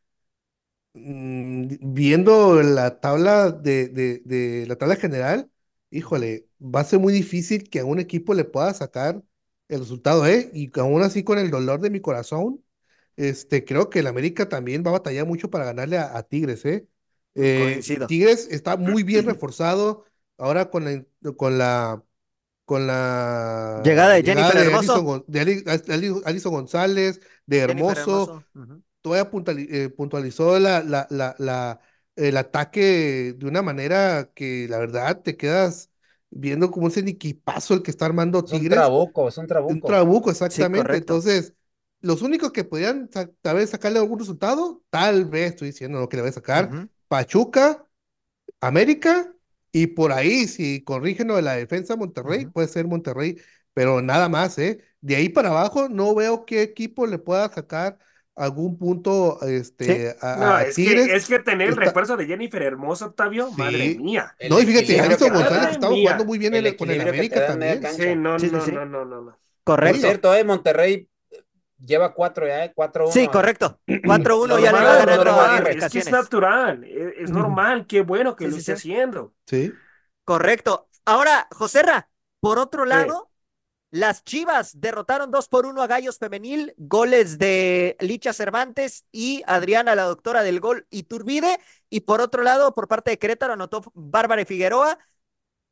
Speaker 3: mm, viendo la tabla de, de, de, la tabla general, híjole, va a ser muy difícil que a un equipo le pueda sacar el resultado, ¿eh? Y aún así con el dolor de mi corazón, este, creo que el América también va a batallar mucho para ganarle a, Tigres, ¿eh? eh Tigres está muy bien reforzado ahora con la, con la con la
Speaker 1: llegada de Jennifer
Speaker 3: Hermoso. de Alison, González, de Hermoso. Todavía eh, puntualizó la, la, la, el ataque de una manera que la verdad te quedas viendo como ese equipazo el que está armando Tigres.
Speaker 2: un trabuco, es un trabuco.
Speaker 3: Un trabuco, exactamente. Entonces, los únicos que podían tal vez sacarle algún resultado, tal vez estoy diciendo lo que le voy a sacar, Pachuca, América y por ahí, si corrigen lo de la defensa Monterrey, puede ser Monterrey, pero nada más, ¿eh? De ahí para abajo no veo qué equipo le pueda sacar algún punto este, a,
Speaker 4: no, es Que, es que tener el refuerzo de Jennifer Hermoso, Octavio, madre mía.
Speaker 3: no, y fíjate, Alonso González estaba jugando muy bien el, con el América también.
Speaker 4: Sí, no, no, no, no, no,
Speaker 1: Correcto.
Speaker 2: Por cierto, eh, Monterrey lleva cuatro ya, ¿eh? 4-1.
Speaker 1: Sí, correcto. 4-1 ya le va ganando
Speaker 4: Es que es natural, es, normal, qué bueno que lo esté haciendo.
Speaker 3: Sí.
Speaker 1: Correcto. Ahora, Joserra, por otro lado, las Chivas derrotaron 2 por 1 a Gallos Femenil, goles de Licha Cervantes y Adriana, la doctora del gol, Iturbide. Y por otro lado, por parte de Querétaro, anotó Bárbara Figueroa.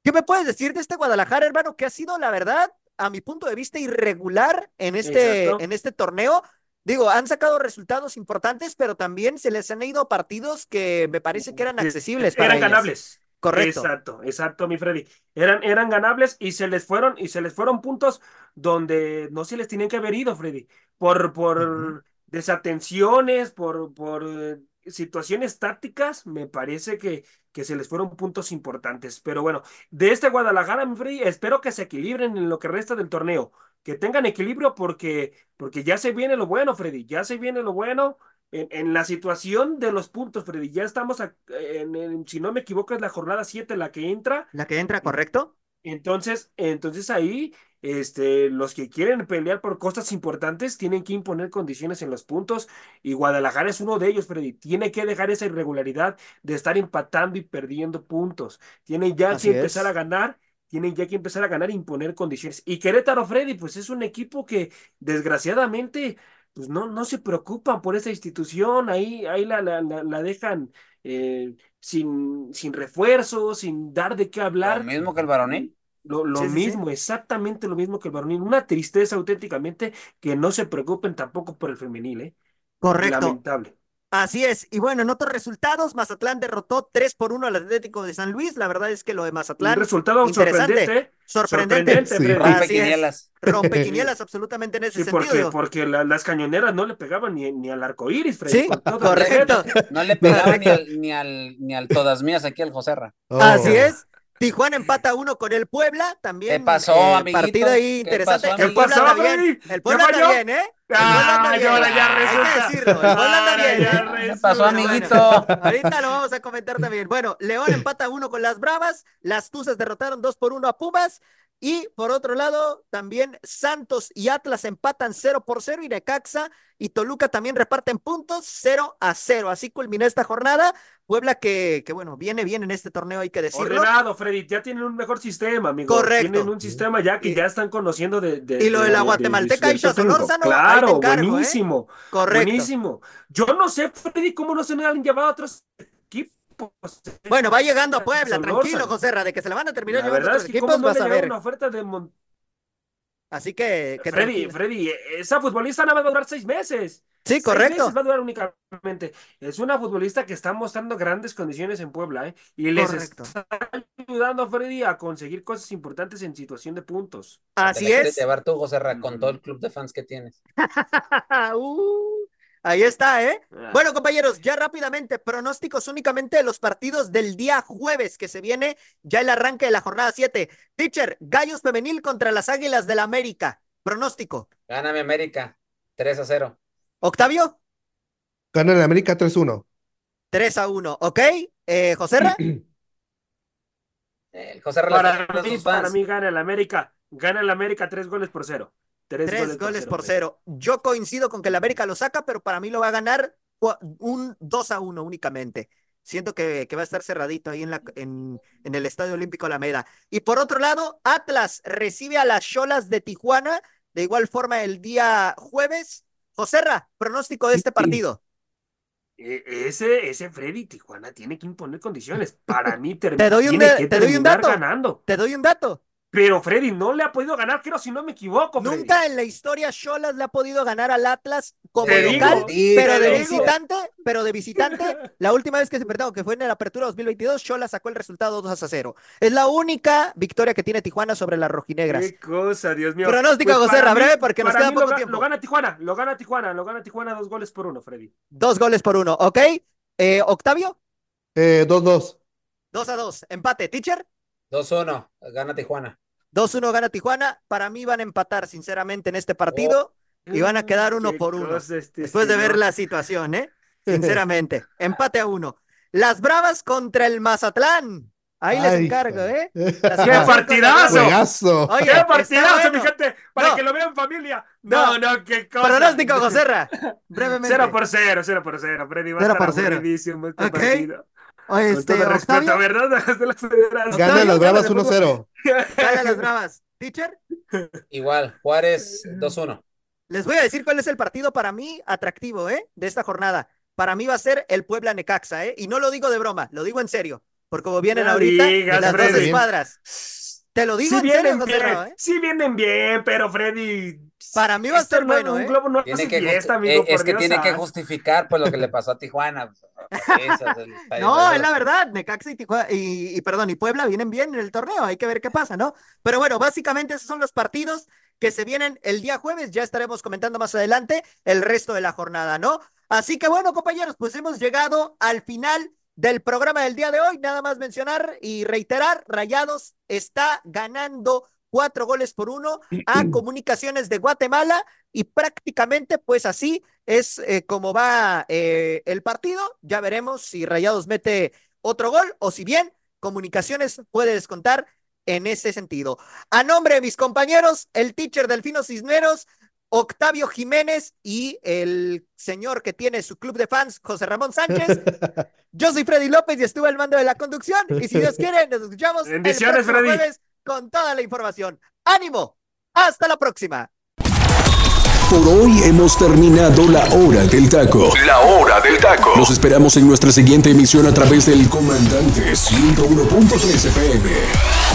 Speaker 1: ¿Qué me puedes decir de este Guadalajara, hermano? Que ha sido, la verdad, a mi punto de vista, irregular en este, en este torneo. Digo, han sacado resultados importantes, pero también se les han ido partidos que me parece que eran accesibles.
Speaker 4: Para eran ganables.
Speaker 1: Correcto.
Speaker 4: Exacto, exacto, mi Freddy. Eran, eran ganables y se les fueron, y se les fueron puntos donde no se les tenían que haber ido, Freddy. Por, por desatenciones, por, por eh, situaciones tácticas, me parece que, que se les fueron puntos importantes. Pero bueno, de este Guadalajara, mi Freddy, espero que se equilibren en lo que resta del torneo, que tengan equilibrio porque, porque ya se viene lo bueno, Freddy, ya se viene lo bueno. En, en la situación de los puntos, Freddy, ya estamos, en, si no me equivoco, es la jornada 7 la que entra.
Speaker 1: La que entra, correcto.
Speaker 4: Entonces, entonces ahí este, los que quieren pelear por cosas importantes tienen que imponer condiciones en los puntos y Guadalajara es uno de ellos, Freddy. Tiene que dejar esa irregularidad de estar empatando y perdiendo puntos. Tiene ya que empezar a ganar, tienen ya que empezar a ganar e imponer condiciones. Y Querétaro, Freddy, pues es un equipo que desgraciadamente pues no, no se preocupan por esa institución, ahí, ahí la, la, la, dejan eh, sin, sin refuerzo, sin dar de qué hablar.
Speaker 2: Lo mismo que el varonil.
Speaker 4: Lo, lo mismo, exactamente lo mismo que el varonil. Una tristeza auténticamente que no se preocupen tampoco por el femenil, ¿eh?
Speaker 1: Correcto.
Speaker 4: Lamentable.
Speaker 1: Así es. Y bueno, en otros resultados, Mazatlán derrotó 3 por 1 al Atlético de San Luis. La verdad es que lo de Mazatlán.
Speaker 4: Un resultado
Speaker 1: interesante.
Speaker 4: sorprendente.
Speaker 1: Sorprendente.
Speaker 3: Sí.
Speaker 4: Freddy.
Speaker 2: Rompe
Speaker 1: Así es.
Speaker 2: quinielas.
Speaker 1: Rompequinielas absolutamente en ese
Speaker 4: Sí, porque,
Speaker 1: sentido.
Speaker 4: porque la- las cañoneras no le pegaban ni, ni al arco iris, Freddy.
Speaker 1: Sí, correcto.
Speaker 4: respeto.
Speaker 2: No le pegaba ni al, ni al, ni al todas mías aquí al Joserra.
Speaker 3: Oh.
Speaker 1: Así es. Tijuana empata uno con el Puebla, también.
Speaker 2: ¿Qué pasó,
Speaker 1: eh,
Speaker 2: amiguito?
Speaker 1: Partido ahí
Speaker 2: ¿Qué
Speaker 1: interesante.
Speaker 2: pasó,
Speaker 1: el
Speaker 4: ¿Qué
Speaker 1: Puebla
Speaker 4: pasó,
Speaker 1: anda bien. El Puebla
Speaker 4: ¿Qué
Speaker 1: anda bien, ¿eh? El Puebla anda
Speaker 4: Ay,
Speaker 1: bien.
Speaker 4: ahora ya
Speaker 1: Hay
Speaker 4: resulta.
Speaker 1: que decirlo. El Puebla anda
Speaker 4: Ahora
Speaker 1: bien, ¿eh?
Speaker 2: ¿Qué pasó,
Speaker 1: Bueno,
Speaker 2: amiguito?
Speaker 1: Ahorita lo vamos a comentar también. Bueno, León empata uno con las Bravas, las Tuzas derrotaron dos por uno a Pumas. Y por otro lado, también Santos y Atlas empatan 0 por 0 y Necaxa y Toluca también reparten puntos 0 a 0. Así culminó esta jornada. Puebla que, que bueno, viene bien en este torneo, hay que decirlo.
Speaker 4: Ordenado, Freddy, ya tienen un mejor sistema, amigo.
Speaker 1: Correcto.
Speaker 4: Tienen un sistema ya que
Speaker 1: Y-
Speaker 4: ya están conociendo de. de-
Speaker 1: y lo de la
Speaker 4: de-
Speaker 1: guatemalteca
Speaker 4: del
Speaker 1: y Shason
Speaker 4: técnico.
Speaker 1: Lórzano, ahí te
Speaker 4: Claro,
Speaker 1: encargo, ¿eh?
Speaker 4: buenísimo.
Speaker 1: Correcto.
Speaker 4: Buenísimo. Yo no sé, Freddy, cómo no se me han llevado a otros equipos.
Speaker 1: Bueno, va llegando a Puebla, tranquilo. José Ra, de que se le van a terminar
Speaker 4: La
Speaker 1: llevando
Speaker 4: verdad
Speaker 1: otros
Speaker 4: es que
Speaker 1: equipos,
Speaker 4: cómo no
Speaker 1: vas
Speaker 4: le
Speaker 1: a ver.
Speaker 4: una oferta de Mon-
Speaker 1: Así que, que
Speaker 4: Freddy,
Speaker 1: tranquilo.
Speaker 4: Freddy, esa futbolista nada más va a durar seis meses.
Speaker 1: Sí,
Speaker 4: Seis
Speaker 1: correcto.
Speaker 4: meses va a durar únicamente. Es una futbolista que está mostrando grandes condiciones en Puebla, ¿eh? Y les
Speaker 1: Correcto.
Speaker 4: está ayudando a Freddy a conseguir cosas importantes en situación de puntos.
Speaker 1: Así
Speaker 2: Te la
Speaker 1: es.
Speaker 2: llevar tú, Joserra, con todo el club de fans que tienes.
Speaker 1: Uh, ahí está, ¿eh?
Speaker 4: Ah.
Speaker 1: Bueno, compañeros, ya rápidamente, pronósticos únicamente de los partidos del día jueves que se viene, ya el arranque de la jornada 7. Teacher, Gallos Femenil contra las Águilas del la América. Pronóstico.
Speaker 2: Gáname América, 3 a 0.
Speaker 1: Octavio,
Speaker 3: Gana el América 3-1.
Speaker 1: 3 a 1, ¿ok? Eh, Joserra,
Speaker 2: El Joserra
Speaker 4: Para
Speaker 2: le está
Speaker 4: mí,
Speaker 2: sus
Speaker 4: para mí gana el América. Gana el América tres goles por cero. Tres,
Speaker 1: Tres goles por cero. Yo coincido con que el América lo saca, pero para mí lo va a ganar un 2 a 1 únicamente. Siento que, que va a estar cerradito ahí en, la, en, en el Estadio Olímpico Alameda. Y por otro lado, Atlas recibe a las Cholas de Tijuana, de igual forma el día jueves. Joserra, pronóstico de este partido.
Speaker 4: E- Ese, ese Freddy Tijuana tiene que imponer condiciones. Para mí ter-
Speaker 1: Te doy un
Speaker 4: tiene
Speaker 1: de-
Speaker 4: que
Speaker 1: te doy un
Speaker 4: terminar
Speaker 1: dato.
Speaker 4: ganando.
Speaker 1: Te doy un dato.
Speaker 4: Pero Freddy no le ha podido ganar, creo, si no me equivoco, Freddy.
Speaker 1: Nunca en la historia Cholas le ha podido ganar al Atlas como
Speaker 4: Te
Speaker 1: local, pero de
Speaker 2: digo.
Speaker 1: visitante, pero de visitante, la última vez que se enfrentaron, que fue en la apertura 2022, Cholas sacó el resultado 2 a 0. Es la única victoria que tiene Tijuana sobre las rojinegras.
Speaker 4: Qué cosa, Dios mío.
Speaker 1: Pronóstico, José
Speaker 4: para
Speaker 1: Ra,
Speaker 4: mí-
Speaker 1: breve, porque nos queda
Speaker 4: lo
Speaker 1: poco tiempo.
Speaker 4: Lo gana Tijuana, lo gana Tijuana, lo gana Tijuana dos goles por uno, Freddy.
Speaker 1: Dos goles por uno, ¿ok? Eh, Octavio,
Speaker 3: Eh, 2-2.
Speaker 1: 2 a 2. Empate, teacher.
Speaker 2: 2-1, gana Tijuana.
Speaker 1: 2-1 gana Tijuana. Para mí van a empatar, sinceramente, en este partido. Y van a quedar uno por uno.
Speaker 4: este
Speaker 1: Después de ver la situación, ¿eh? Sinceramente. Empate a uno. Las Bravas contra el Mazatlán. Ahí les encargo, ¿eh? Las
Speaker 4: ¡Qué partidazo!
Speaker 1: Oye,
Speaker 4: ¡Qué partidazo,
Speaker 1: bueno.
Speaker 4: mi gente! Para
Speaker 1: No.
Speaker 4: que lo vean en familia.
Speaker 1: No.
Speaker 4: No, no, qué cosa.
Speaker 1: Pronóstico, Joserra. Brevemente.
Speaker 4: Cero por cero, cero por cero. Freddy va a
Speaker 1: Cero
Speaker 4: estar
Speaker 1: por cero.
Speaker 4: este
Speaker 1: Ok.
Speaker 4: partido.
Speaker 1: Oye,
Speaker 4: Con
Speaker 1: este,
Speaker 4: todo respeto,
Speaker 1: Octavio,
Speaker 4: ¿verdad?
Speaker 3: Gana las Bravas
Speaker 1: gana de
Speaker 3: 1-0.
Speaker 1: gana las Bravas. Teacher,
Speaker 2: Igual, Juárez 2-1.
Speaker 1: les voy a decir cuál es el partido para mí atractivo, ¿eh? De esta jornada. Para mí va a ser el Puebla Necaxa, ¿eh? Y no lo digo de broma, lo digo en serio. Por como vienen
Speaker 4: No
Speaker 1: ahorita
Speaker 4: digas,
Speaker 1: las dos
Speaker 4: Freddy.
Speaker 1: escuadras. Te lo digo
Speaker 4: Sí
Speaker 1: en serio, José
Speaker 4: bien,
Speaker 1: Ra, ¿eh?
Speaker 4: sí vienen bien, pero Freddy.
Speaker 1: Para mí va a
Speaker 4: este hermano,
Speaker 1: bueno,
Speaker 4: Un
Speaker 1: ¿eh?
Speaker 4: globo no
Speaker 2: Tiene
Speaker 4: hace
Speaker 2: que
Speaker 4: fiesta,
Speaker 2: justi-
Speaker 4: amigo,
Speaker 2: eh, es
Speaker 4: por
Speaker 2: que
Speaker 4: Dios
Speaker 2: tiene que justificar pues lo que le pasó a Tijuana. Eso
Speaker 1: No, es la verdad, Necaxa y, Tijuana- y, y perdón, y Puebla vienen bien en el torneo, hay que ver qué pasa, ¿no? Pero bueno, básicamente esos son los partidos que se vienen el día jueves, ya estaremos comentando más adelante el resto de la jornada, ¿no? Así que bueno, compañeros, pues hemos llegado al final del programa del día de hoy, nada más mencionar y reiterar, Rayados está ganando cuatro goles por uno a Comunicaciones de Guatemala y prácticamente pues así es eh, como va eh, el partido. Ya veremos si Rayados mete otro gol o si bien Comunicaciones puede descontar en ese sentido. A nombre de mis compañeros, el teacher Delfino Cisneros, Octavio Jiménez y el señor que tiene su club de fans, José Ramón Sánchez. Yo soy Freddy López y estuve al mando de la conducción. Y si Dios quiere, nos escuchamos
Speaker 4: Bendiciones,
Speaker 1: el
Speaker 4: Freddy.
Speaker 1: jueves con toda la información. ¡Ánimo! ¡Hasta la próxima!
Speaker 5: Por hoy hemos terminado la hora del taco. La hora del taco. Los esperamos en nuestra siguiente emisión a través del comandante 101.3 FM.